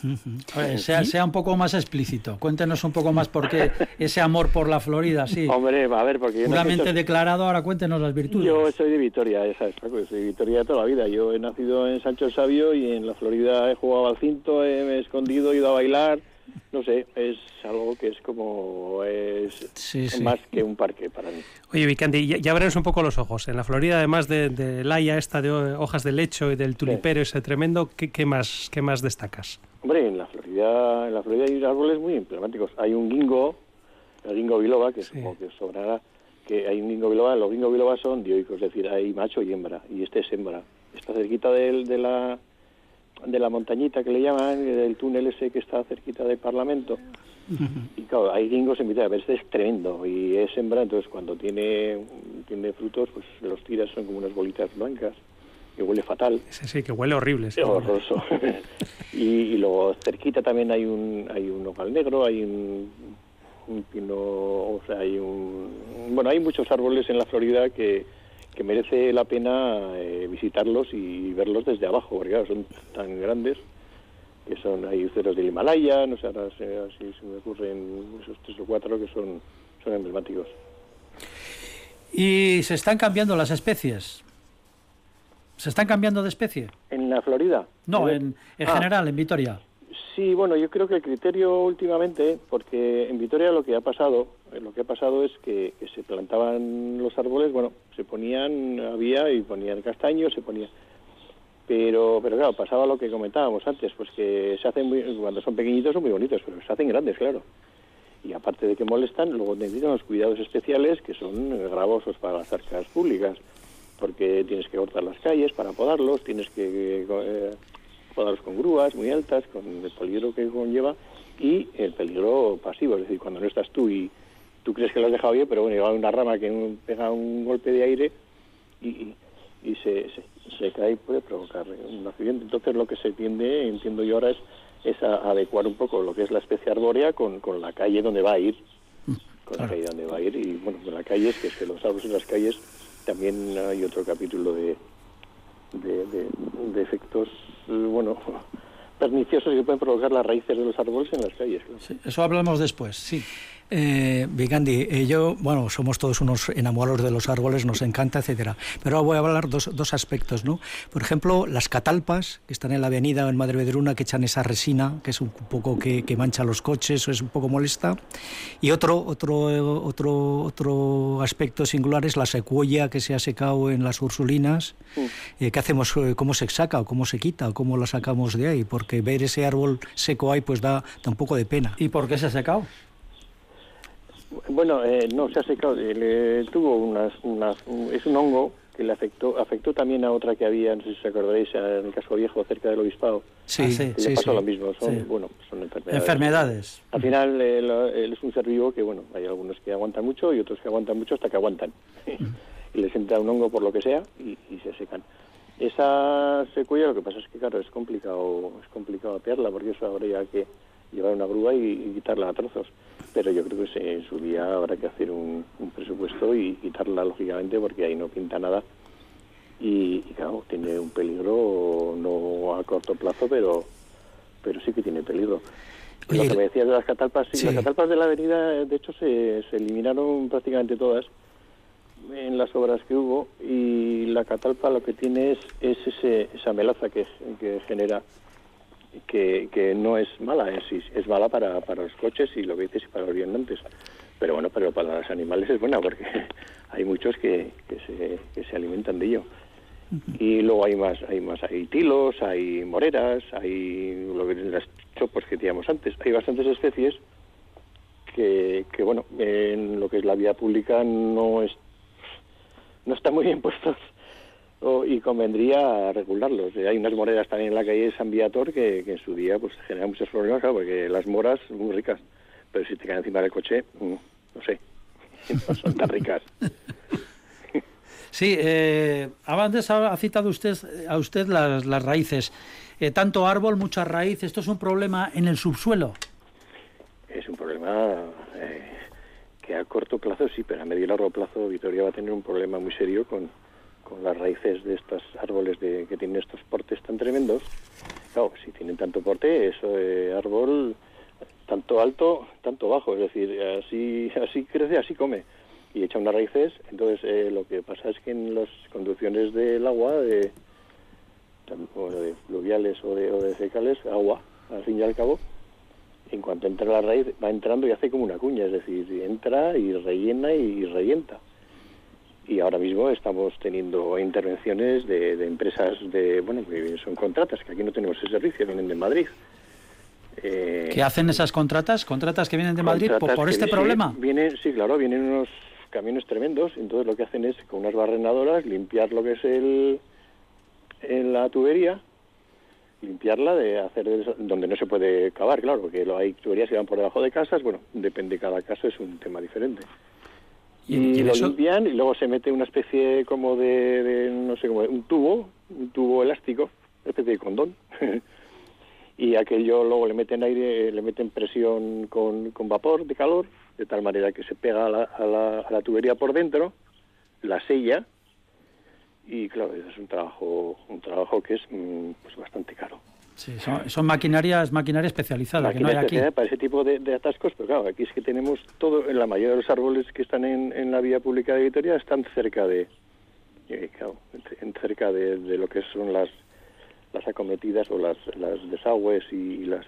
sea, sea un poco más explícito. Cuéntenos un poco más por qué ese amor por la Florida, sí. Hombre, a ver, porque... Puramente declarado, ahora cuéntenos las virtudes. Yo soy de Vitoria, esa es, soy de Vitoria toda la vida. Yo he nacido en Sancho el Sabio y en la Florida he jugado al cinto, he, me he escondido, he ido a bailar no sé, es algo que es como es más que un parque para mí. Oye, Vicandi, ya, ya un poco los ojos. En la Florida, además de, de la haya esta de hojas de lecho y del tulipero ese tremendo, ¿qué, más qué más destacas? Hombre, en la Florida, en la Florida hay árboles muy emblemáticos. Hay un guingo, el guingo biloba, que es como que sobrará, que hay un guingo biloba, los guingo biloba son dioicos, es decir, hay macho y hembra, y este es hembra. Está cerquita de, de la de la montañita que le llaman, del túnel ese que está cerquita del Parlamento. Y claro, hay gringos en mitad, a ver, este es tremendo y es hembra, entonces cuando tiene, tiene frutos, pues los tiras son como unas bolitas blancas, que huele fatal. Sí, sí, que huele horrible. Sí, horroroso. y, luego cerquita también hay un, hay un nogal negro, hay un, un pino, o sea, hay un... Bueno, hay muchos árboles en la Florida que que merece la pena eh, visitarlos y verlos desde abajo, porque son tan grandes que son, hay ceros del Himalaya, no sé, ahora si se me ocurren esos tres o cuatro que son, son emblemáticos. ¿Y se están cambiando las especies? ¿Se están cambiando de especie? ¿En la Florida? No, en, en ah. general, en Vitoria. Sí, bueno, yo creo que el criterio últimamente, porque en Vitoria lo que ha pasado, eh, lo que ha pasado es que, se plantaban los árboles, bueno, se ponían, había y ponían castaños, se ponía, pero, pero claro, pasaba lo que comentábamos antes, pues que se hacen muy, cuando son pequeñitos son muy bonitos, pero se hacen grandes, claro. Y aparte de que molestan, luego necesitan los cuidados especiales que son gravosos para las arcas públicas, porque tienes que cortar las calles para podarlos, tienes que eh, podarlos con grúas muy altas, con el peligro que conlleva y el peligro pasivo, es decir, cuando no estás tú y tú crees que lo has dejado bien, pero bueno, llega una rama que pega un golpe de aire y, y se, se, cae y puede provocar un accidente. Entonces lo que se tiende, entiendo yo ahora, es, es adecuar un poco lo que es la especie arbórea con, con la calle donde va a ir. Con la calle donde va a ir y bueno, con la calle es que, es que los árboles en las calles también hay otro capítulo de, de, efectos, eh, bueno, perniciosos que pueden provocar las raíces de los árboles en las calles. eso hablamos después, sí. Eh, Vigandi, eh, yo, bueno, somos todos unos enamorados de los árboles, nos encanta, etcétera. Pero ahora voy a hablar dos, dos aspectos, ¿no? Por ejemplo, las catalpas que están en la avenida en Madre Vedruna, que echan esa resina, que es un poco que, mancha los coches o es un poco molesta. Y otro, otro, otro, otro aspecto singular es la secuoya que se ha secado en las ursulinas. Eh, ¿Qué hacemos? ¿Cómo se saca o cómo se quita o cómo la sacamos de ahí? Porque ver ese árbol seco ahí pues da, da un poco de pena. ¿Y por qué se ha secado? Bueno, eh, no, se ha secado. Le tuvo unas, unas, es un hongo que le afectó, afectó también a otra que había, no sé si os acordaréis, en el caso viejo, cerca del obispado. Sí, sí, le pasó lo mismo, son, bueno, son enfermedades. Enfermedades. Al final él, es un ser vivo que, bueno, hay algunos que aguantan mucho y otros que aguantan mucho hasta que aguantan. y les entra un hongo por lo que sea y, se secan. Esa secuela lo que pasa es que, claro, es complicado, es complicado atearla porque eso habría que llevar una grúa y quitarla a trozos pero yo creo que en su día habrá que hacer un, presupuesto y quitarla lógicamente porque ahí no pinta nada. Y, claro, tiene un peligro no a corto plazo, pero, pero sí que tiene peligro. lo que me decías de las catalpas, sí, las catalpas de la avenida, de hecho, se, se eliminaron prácticamente todas en las obras que hubo y la catalpa lo que tiene es, es ese, esa melaza que, que genera que, que no es mala, es, es mala para, para los coches y lo que dices y para los viandantes. Pero bueno, pero para los animales es buena porque hay muchos que, que, se, que se alimentan de ello. Y luego hay más, hay más, hay tilos, hay moreras, hay lo que las chopos que teníamos antes. Hay bastantes especies que, que bueno, en lo que es la vía pública no es, no están muy bien puestos y convendría regularlos. Hay unas moreras también en la calle de San Viator que, en su día pues generan muchos problemas, porque las moras son muy ricas, pero si te caen encima del coche, mm, no sé, no son tan ricas. Sí, eh, antes ha citado usted a usted las, las raíces. Eh, tanto árbol, mucha raíz, ¿esto es un problema en el subsuelo? Es un problema eh, que a corto plazo sí, pero a medio y largo plazo Vitoria va a tener un problema muy serio con, las raíces de estos árboles de, que tienen estos portes tan tremendos. Claro, si tienen tanto porte, eso de árbol tanto alto, tanto bajo, es decir, así así crece, así come y echa unas raíces. Entonces, eh, lo que pasa es que en las conducciones del agua, de, de fluviales o de, o de fecales, agua, al fin y al cabo, en cuanto entra la raíz, va entrando y hace como una cuña, es decir, entra y rellena y revienta y ahora mismo estamos teniendo intervenciones de, empresas de bueno que son contratas que aquí no tenemos ese servicio vienen de Madrid eh, ¿Qué hacen esas contratas? ¿Contratas que vienen de Madrid por, este problema? Vienen, sí, claro, vienen unos camiones tremendos, entonces lo que hacen es con unas barrenadoras limpiar lo que es el en la tubería, limpiarla de hacer donde no se puede cavar, claro, porque hay tuberías que van por debajo de casas, bueno, depende cada caso, es un tema diferente y, lo limpian y luego se mete una especie como de, no sé, como un tubo, un tubo elástico, una especie de condón. y aquello luego le meten aire, le meten presión con, con vapor de calor, de tal manera que se pega a la, a la, a la tubería por dentro, la sella, y claro, es un trabajo, un trabajo que es mm, pues bastante caro. Sí, son, maquinarias, maquinaria especializada, que no hay aquí. Para ese tipo de, atascos, pero claro, aquí es que tenemos todo, en la mayoría de los árboles que están en, en la vía pública de Vitoria están cerca de, eh, claro, en, cerca de, de, lo que son las, las acometidas o las, las desagües y las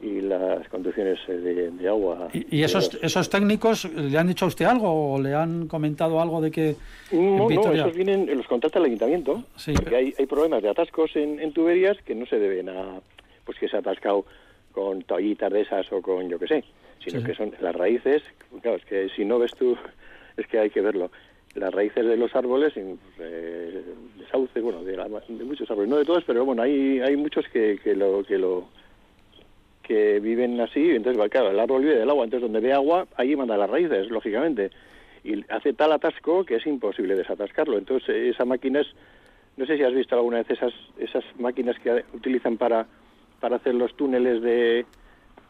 y las condiciones eh, de, agua. ¿Y, esos, esos técnicos le han dicho a usted algo o le han comentado algo de que... No, no, esos vienen, los contrata el ayuntamiento, sí. porque hay, hay problemas de atascos en, en, tuberías que no se deben a, pues que se ha atascado con toallitas de esas o con yo qué sé, sino que son las raíces, claro, es que si no ves tú, es que hay que verlo, las raíces de los árboles, eh, de sauce, bueno, de, de, muchos árboles, no de todos, pero bueno, hay, hay muchos que, que lo... Que lo que viven así, entonces, claro, el árbol vive del agua, entonces donde ve agua, ahí manda las raíces, lógicamente, y hace tal atasco que es imposible desatascarlo. Entonces, esa máquina es, no sé si has visto alguna vez esas, esas máquinas que utilizan para, para hacer los túneles de,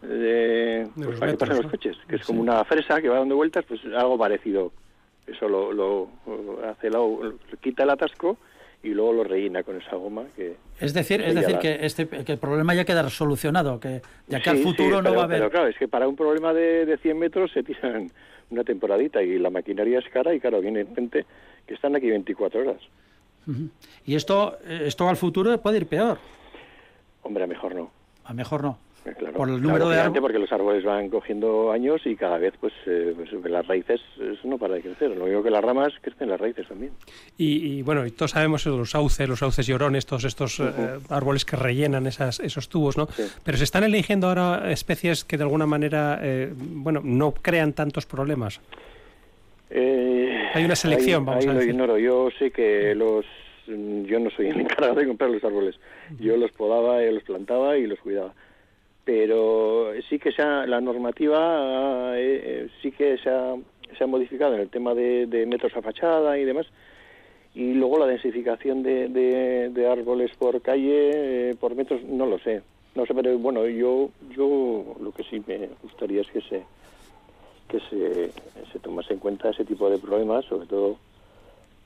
de, pues, para que pasen los coches, que es como una fresa que va dando vueltas, pues algo parecido. Eso lo, lo, hace, lo, quita el atasco y luego lo rellena con esa goma que es decir es decir que este que el problema ya queda solucionado que ya que al futuro no va a haber pero claro es que para un problema de, de 100 metros se tiran una temporadita y la maquinaria es cara y claro viene gente que están aquí 24 horas. Y esto esto al futuro puede ir peor hombre a mejor no. A mejor no Claro, por el número de árboles. Porque los árboles van cogiendo años y cada vez pues, eh, pues las raíces eso no para de crecer. Lo único que las ramas crecen las raíces también. Y, bueno, y todos sabemos los sauces, los sauces llorones, todos estos eh, árboles que rellenan esas, esos tubos, ¿no? Pero se están eligiendo ahora especies que de alguna manera, eh, bueno, no crean tantos problemas. hay una selección, vamos a decir. ignoro. Yo sé que los yo no soy el encargado de comprar los árboles. Yo los podaba, los plantaba y los cuidaba pero sí que la normativa eh, eh, sí que se ha, se ha, modificado en el tema de, metros a fachada y demás. Y luego la densificación de, de, árboles por calle eh, por metros no lo sé. No sé pero bueno yo yo lo que sí me gustaría es que se que se, se tomase en cuenta ese tipo de problemas sobre todo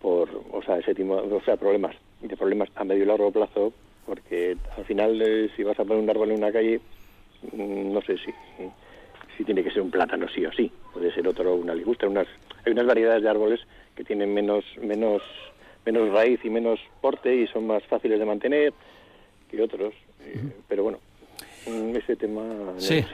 por, o sea, ese tipo, o sea, problemas, de problemas a medio y largo plazo, porque al final si vas a poner un árbol en una calle, no sé si si tiene que ser un plátano sí o sí, puede ser otro una ligusta, unas hay unas variedades de árboles que tienen menos menos menos raíz y menos porte y son más fáciles de mantener que otros, eh, pero bueno, mm, ese tema sí.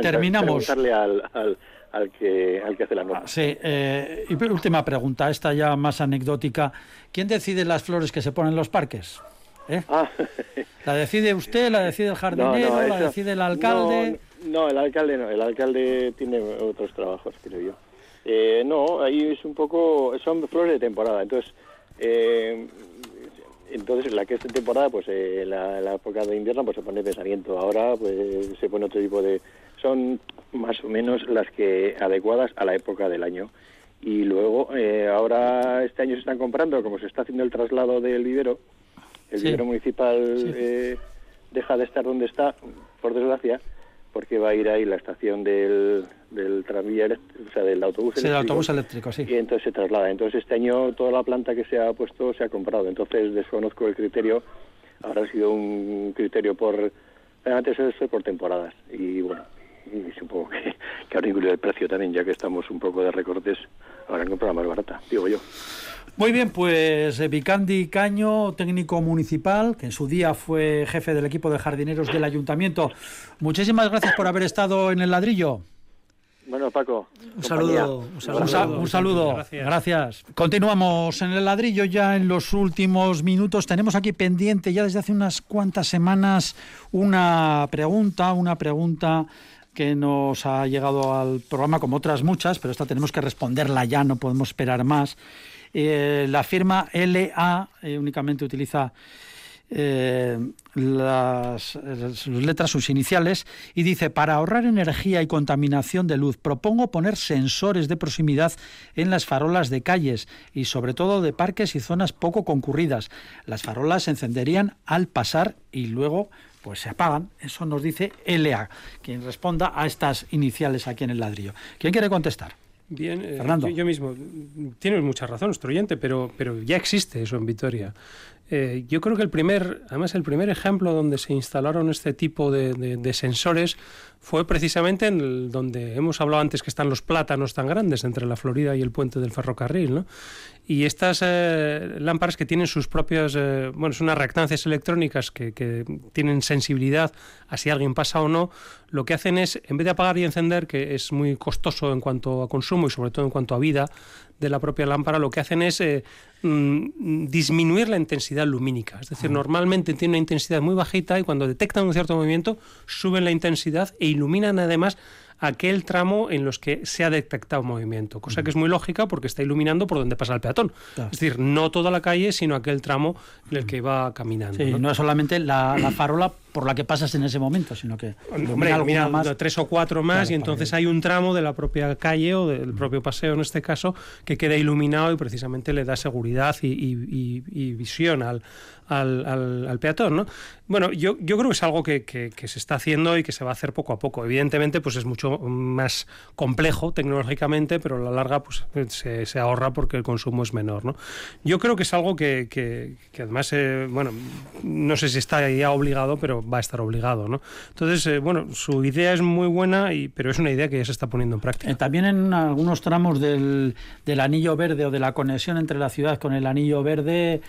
terminamos al, al, al que, al que hace la norma. Sí, eh, y última pregunta, esta ya más anecdótica. ¿Quién decide las flores que se ponen en los parques? ¿Eh? Ah. ¿La decide usted, la decide el jardinero, la decide el alcalde? No, el alcalde no, el alcalde tiene otros trabajos, creo yo. Eh, no, ahí es un poco, son flores de temporada, entonces, eh, entonces la que es de temporada, pues eh, la, la, época de invierno pues se pone pensamiento, ahora pues se pone otro tipo de, son más o menos las que adecuadas a la época del año. Y luego, eh, ahora este año se están comprando, como se está haciendo el traslado del vivero, el vivero municipal eh, deja de estar donde está, por desgracia, porque va a ir ahí la estación del, del tranvía, o sea, del autobús eléctrico. autobús eléctrico, sí. Y entonces se traslada. Entonces este año toda la planta que se ha puesto se ha comprado. Entonces desconozco el criterio. Ahora ha sido un criterio por... Antes eso por temporadas. Y bueno, y supongo que, que ahora incluye el precio también, ya que estamos un poco de recortes, ahora comprar más barata, digo yo. Muy bien, pues eh, Vicandi Caño, técnico municipal, que en su día fue jefe del equipo de jardineros del ayuntamiento. Muchísimas gracias por haber estado en el ladrillo. Bueno, Paco. Un saludo. Un saludo. Un saludo. Gracias. Gracias. Continuamos en el ladrillo ya en los últimos minutos. Tenemos aquí pendiente ya desde hace unas cuantas semanas una pregunta, una pregunta que nos ha llegado al programa, como otras muchas, pero esta tenemos que responderla ya, no podemos esperar más. Eh, la firma LA eh, únicamente utiliza eh, las, sus letras, sus iniciales, y dice, para ahorrar energía y contaminación de luz, propongo poner sensores de proximidad en las farolas de calles y sobre todo de parques y zonas poco concurridas. Las farolas se encenderían al pasar y luego pues se apagan. Eso nos dice LA, quien responda a estas iniciales aquí en el ladrillo. ¿Quién quiere contestar? Bien, eh, Fernando. Yo, mismo. Tienes mucha razón, nuestro oyente, pero, pero ya existe eso en Vitoria. Eh, yo creo que el primer, además el primer ejemplo donde se instalaron este tipo de, sensores fue precisamente en el, donde hemos hablado antes que están los plátanos tan grandes entre la Florida y el puente del ferrocarril, ¿no? Y estas eh, lámparas que tienen sus propias, eh, bueno, son unas reactancias electrónicas que, que, tienen sensibilidad a si alguien pasa o no, lo que hacen es, en vez de apagar y encender, que es muy costoso en cuanto a consumo y sobre todo en cuanto a vida de la propia lámpara, lo que hacen es Mm, disminuir la intensidad lumínica. Es decir, normalmente tiene una intensidad muy bajita y cuando detectan un cierto movimiento suben la intensidad e iluminan además aquel tramo en los que se ha detectado movimiento, cosa que es muy lógica porque está iluminando por donde pasa el peatón. Es decir, no toda la calle, sino aquel tramo en el que va caminando. ¿no? es solamente la, farola por la que pasas en ese momento, sino que hombre, mira, más. tres o cuatro más y entonces hay un tramo de la propia calle o del propio paseo en este caso que queda iluminado y precisamente le da seguridad y visión al, al, al, peatón, ¿no? Bueno, yo, yo creo que es algo que, que, se está haciendo y que se va a hacer poco a poco. Evidentemente, pues es mucho más complejo tecnológicamente, pero a la larga pues se, se ahorra porque el consumo es menor, ¿no? Yo creo que es algo que, que, además, eh, bueno, no sé si está ya obligado, pero va a estar obligado, ¿no? Entonces, eh, bueno, su idea es muy buena, y, pero es una idea que ya se está poniendo en práctica. Eh, también en algunos tramos del, del anillo verde o de la conexión entre la ciudad con el anillo verde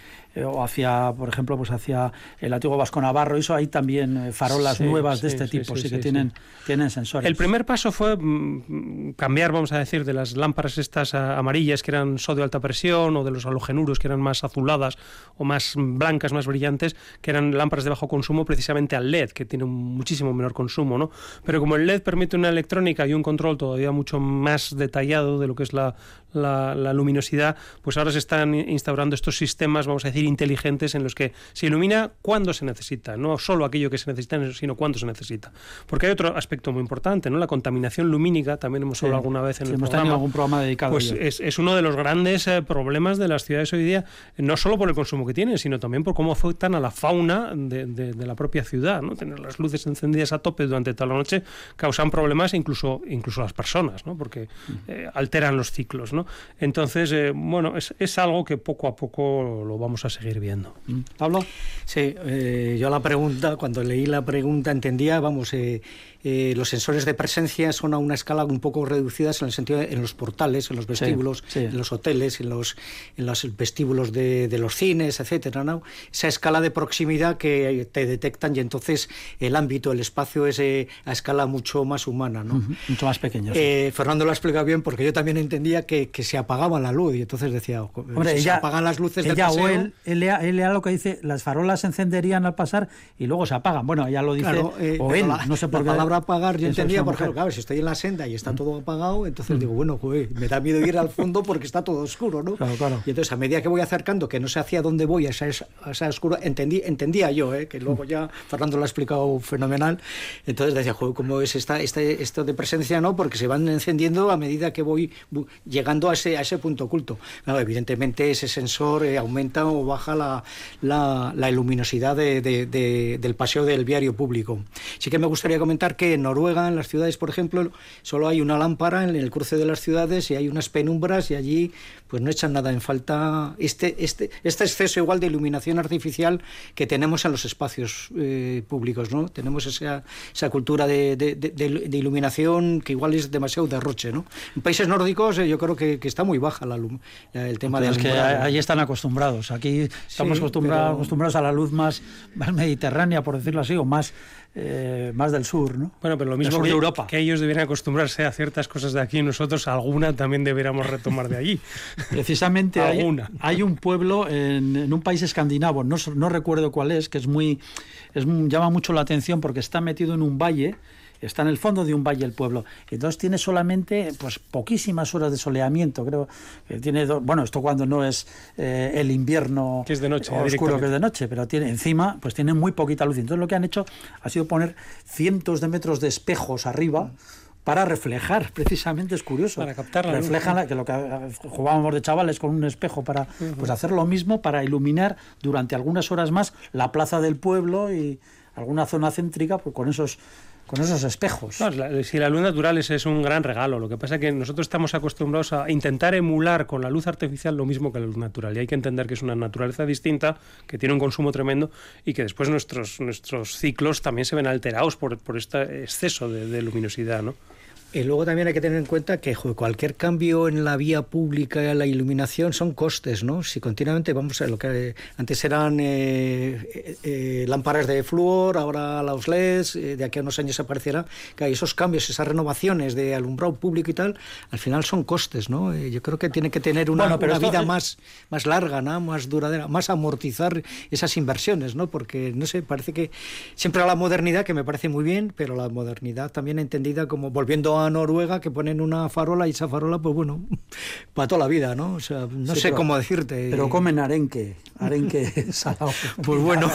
o hacia, por ejemplo, pues hacia el antiguo Vasco Navarro, eso hay también eh, farolas nuevas de este tipo, sí, que tienen, tienen sensores. El primer paso fue mm, cambiar, vamos a decir, de las lámparas estas amarillas que eran sodio alta presión o de los halogenuros que eran más azuladas o más blancas, más brillantes, que eran lámparas de bajo consumo, precisamente al LED, que tiene un muchísimo menor consumo, ¿no? Pero como el LED permite una electrónica y un control todavía mucho más detallado de lo que es la, la, la luminosidad, pues ahora se están instaurando estos sistemas, vamos a decir, inteligentes en los que se ilumina cuando se necesita, no solo aquello que se necesita, sino cuando se necesita. Porque hay otro aspecto muy importante, ¿no? La contaminación lumínica, también hemos hablado alguna vez en el hemos programa. algún programa dedicado pues es, es, uno de los grandes eh, problemas de las ciudades hoy día, no solo por el consumo que tienen, sino también por cómo afectan a la fauna de, de, de la propia ciudad, ¿no? Tener las luces encendidas a tope durante toda la noche causan problemas incluso incluso las personas, ¿no? Porque eh, alteran los ciclos, ¿no? Entonces, eh, bueno, es, es, algo que poco a poco lo vamos a seguir viendo. Mm. ¿Pablo? Sí, eh, yo la pregunta, cuando leí la pregunta entendía, vamos, eh, eh, los sensores de presencia son a una escala un poco reducidas en el sentido de, en los portales, en los vestíbulos, sí, sí. en los hoteles, en los, en los vestíbulos de, de los cines, etcétera, ¿no? Esa escala de proximidad que te detectan y entonces el ámbito, el espacio es eh, a escala mucho más humana, ¿no? Uh -huh, mucho más pequeña. Sí. Eh, Fernando lo ha explicado bien porque yo también entendía que, que se apagaba la luz y entonces decía, Hombre, si ella, se apagan las luces ella del paseo... o él, él, él, él, lo que dice, las farolas se encenderían al pasar y luego se apagan. Bueno, ella lo dice, claro, eh, o él, la, no sé por qué. palabra apagar yo entendía, por ejemplo, claro, si estoy en la senda y está mm. todo apagado, entonces mm. digo, bueno, joder, me da miedo ir al fondo porque está todo oscuro, ¿no? Claro, claro. Y entonces a medida que voy acercando, que no sé hacia dónde voy, a esa, a esa oscura, entendí, entendía yo, ¿eh? que luego ya Fernando lo ha explicado fenomenal, entonces decía, joder, ¿cómo es esta, este, esto de presencia? No, porque se van encendiendo a medida que voy llegando a ese, a ese punto oculto. Claro, evidentemente ese sensor eh, aumenta o baja la, la, la luminosidad de, de, de, del paseo del viario público. Sí que me gustaría comentar que en Noruega, en las ciudades, por ejemplo, solo hay una lámpara en el cruce de las ciudades y hay unas penumbras y allí pues no echan nada en falta este, este, este exceso igual de iluminación artificial que tenemos en los espacios eh, públicos, ¿no? Tenemos esa, esa cultura de, de, de, de, iluminación que igual es demasiado derroche, ¿no? En países nórdicos eh, yo creo que, que, está muy baja la, el tema Pero de... Es que ahí están acostumbrados, aquí estamos sí, acostumbrados, pero... acostumbrados a la luz más, más mediterránea, por decirlo así, o más eh, más del sur, ¿no? Bueno, pero lo mismo que, Europa. que ellos debieran acostumbrarse a ciertas cosas de aquí, nosotros alguna también deberíamos retomar de allí. Precisamente hay, hay, un pueblo en, en, un país escandinavo, no, no recuerdo cuál es, que es muy, es, llama mucho la atención porque está metido en un valle, está en el fondo de un valle el pueblo. Entonces tiene solamente pues poquísimas horas de soleamiento. Creo que tiene do... bueno, esto cuando no es eh, el invierno que es de noche, oscuro que es de noche, pero tiene encima pues tiene muy poquita luz. Entonces lo que han hecho ha sido poner cientos de metros de espejos arriba para reflejar, precisamente es curioso. Para captarla. Reflejan la, que lo que jugábamos de chavales con un espejo para uh -huh. pues hacer lo mismo, para iluminar durante algunas horas más la plaza del pueblo y alguna zona céntrica pues con esos con esos espejos. Si la luz natural es, es, un gran regalo, lo que pasa es que nosotros estamos acostumbrados a intentar emular con la luz artificial lo mismo que la luz natural y hay que entender que es una naturaleza distinta, que tiene un consumo tremendo y que después nuestros, nuestros ciclos también se ven alterados por, por este exceso de, de luminosidad, ¿no? Y luego también hay que tener en cuenta que cualquier cambio en la vía pública, la iluminación, son costes, ¿no? Si continuamente vamos a lo que antes eran eh, eh, lámparas de flúor, ahora los LEDs, eh, de aquí a unos años aparecerá, que hay esos cambios, esas renovaciones de alumbrado público y tal, al final son costes, ¿no? Eh, yo creo que tiene que tener una, bueno, una vida es... más, más larga, ¿no? Más duradera, más amortizar esas inversiones, ¿no? Porque, no sé, parece que siempre a la modernidad, que me parece muy bien, pero la modernidad también entendida como volviendo a Noruega que ponen una farola y esa farola, pues bueno, para toda la vida, ¿no? O sea, no sí, sé pero, cómo decirte. Pero comen arenque, arenque salado. Pues bueno.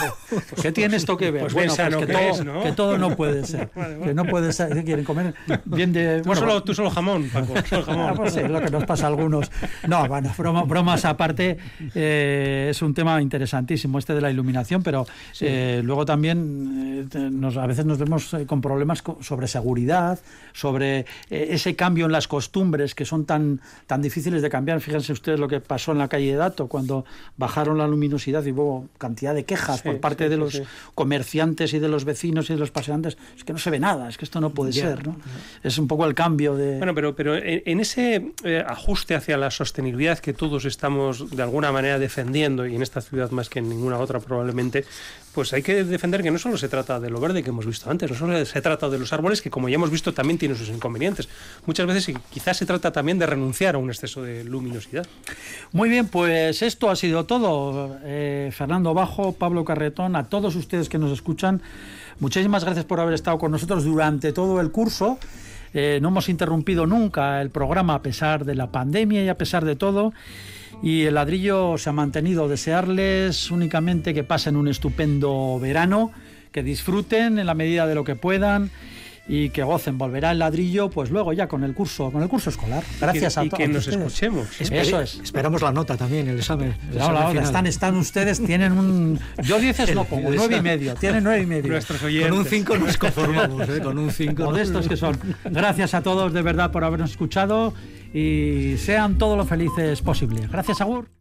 ¿Qué tiene esto que ver? Pues bueno, pues que, que, todo, es, ¿no? que todo no puede ser. vale, vale. Que no puede ser. ¿Qué quieren comer? Bien de. Tú, bueno, solo, tú solo jamón, Paco. Solo jamón. Ah, pues sí, lo que nos pasa a algunos. No, bueno, broma, bromas aparte, eh, es un tema interesantísimo este de la iluminación, pero sí. eh, luego también eh, nos, a veces nos vemos con problemas sobre seguridad, sobre eh, ese cambio en las costumbres que son tan, tan difíciles de cambiar. Fíjense ustedes lo que pasó en la calle de Dato cuando bajaron la luminosidad y hubo cantidad de quejas sí, por parte sí, de los sí, comerciantes y de los vecinos y de los paseantes. Es que no se ve nada, es que esto no puede yeah, ser. ¿no? Yeah. Es un poco el cambio de... Bueno, pero, pero en, en ese eh, ajuste hacia la sostenibilidad que todos estamos de alguna manera defendiendo, y en esta ciudad más que en ninguna otra probablemente, pues hay que defender que no solo se trata de lo verde que hemos visto antes, no solo se trata de los árboles que como ya hemos visto también tienen sus inconvenientes. Muchas veces quizás se trata también de renunciar a un exceso de luminosidad. Muy bien, pues esto ha sido todo. Eh, Fernando Bajo, Pablo Carretón, a todos ustedes que nos escuchan, muchísimas gracias por haber estado con nosotros durante todo el curso. Eh, no hemos interrumpido nunca el programa a pesar de la pandemia y a pesar de todo. Y el ladrillo se ha mantenido. Desearles únicamente que pasen un estupendo verano, que disfruten en la medida de lo que puedan y que gocen. Volverá el ladrillo, pues luego ya con el curso, con el curso escolar. Gracias y a todos. Y que nos escuchemos. Eso es. Esperamos la nota también, el examen. El no, están, están ustedes, tienen un. Yo dices no pongo, nueve y medio, tienen nueve y medio. Nuestros oyentes. Con un 5 nos conformamos, ¿eh? con un 5. Modestos que son. Gracias a todos de verdad por habernos escuchado y sean todos lo felices posible. Gracias, Agur.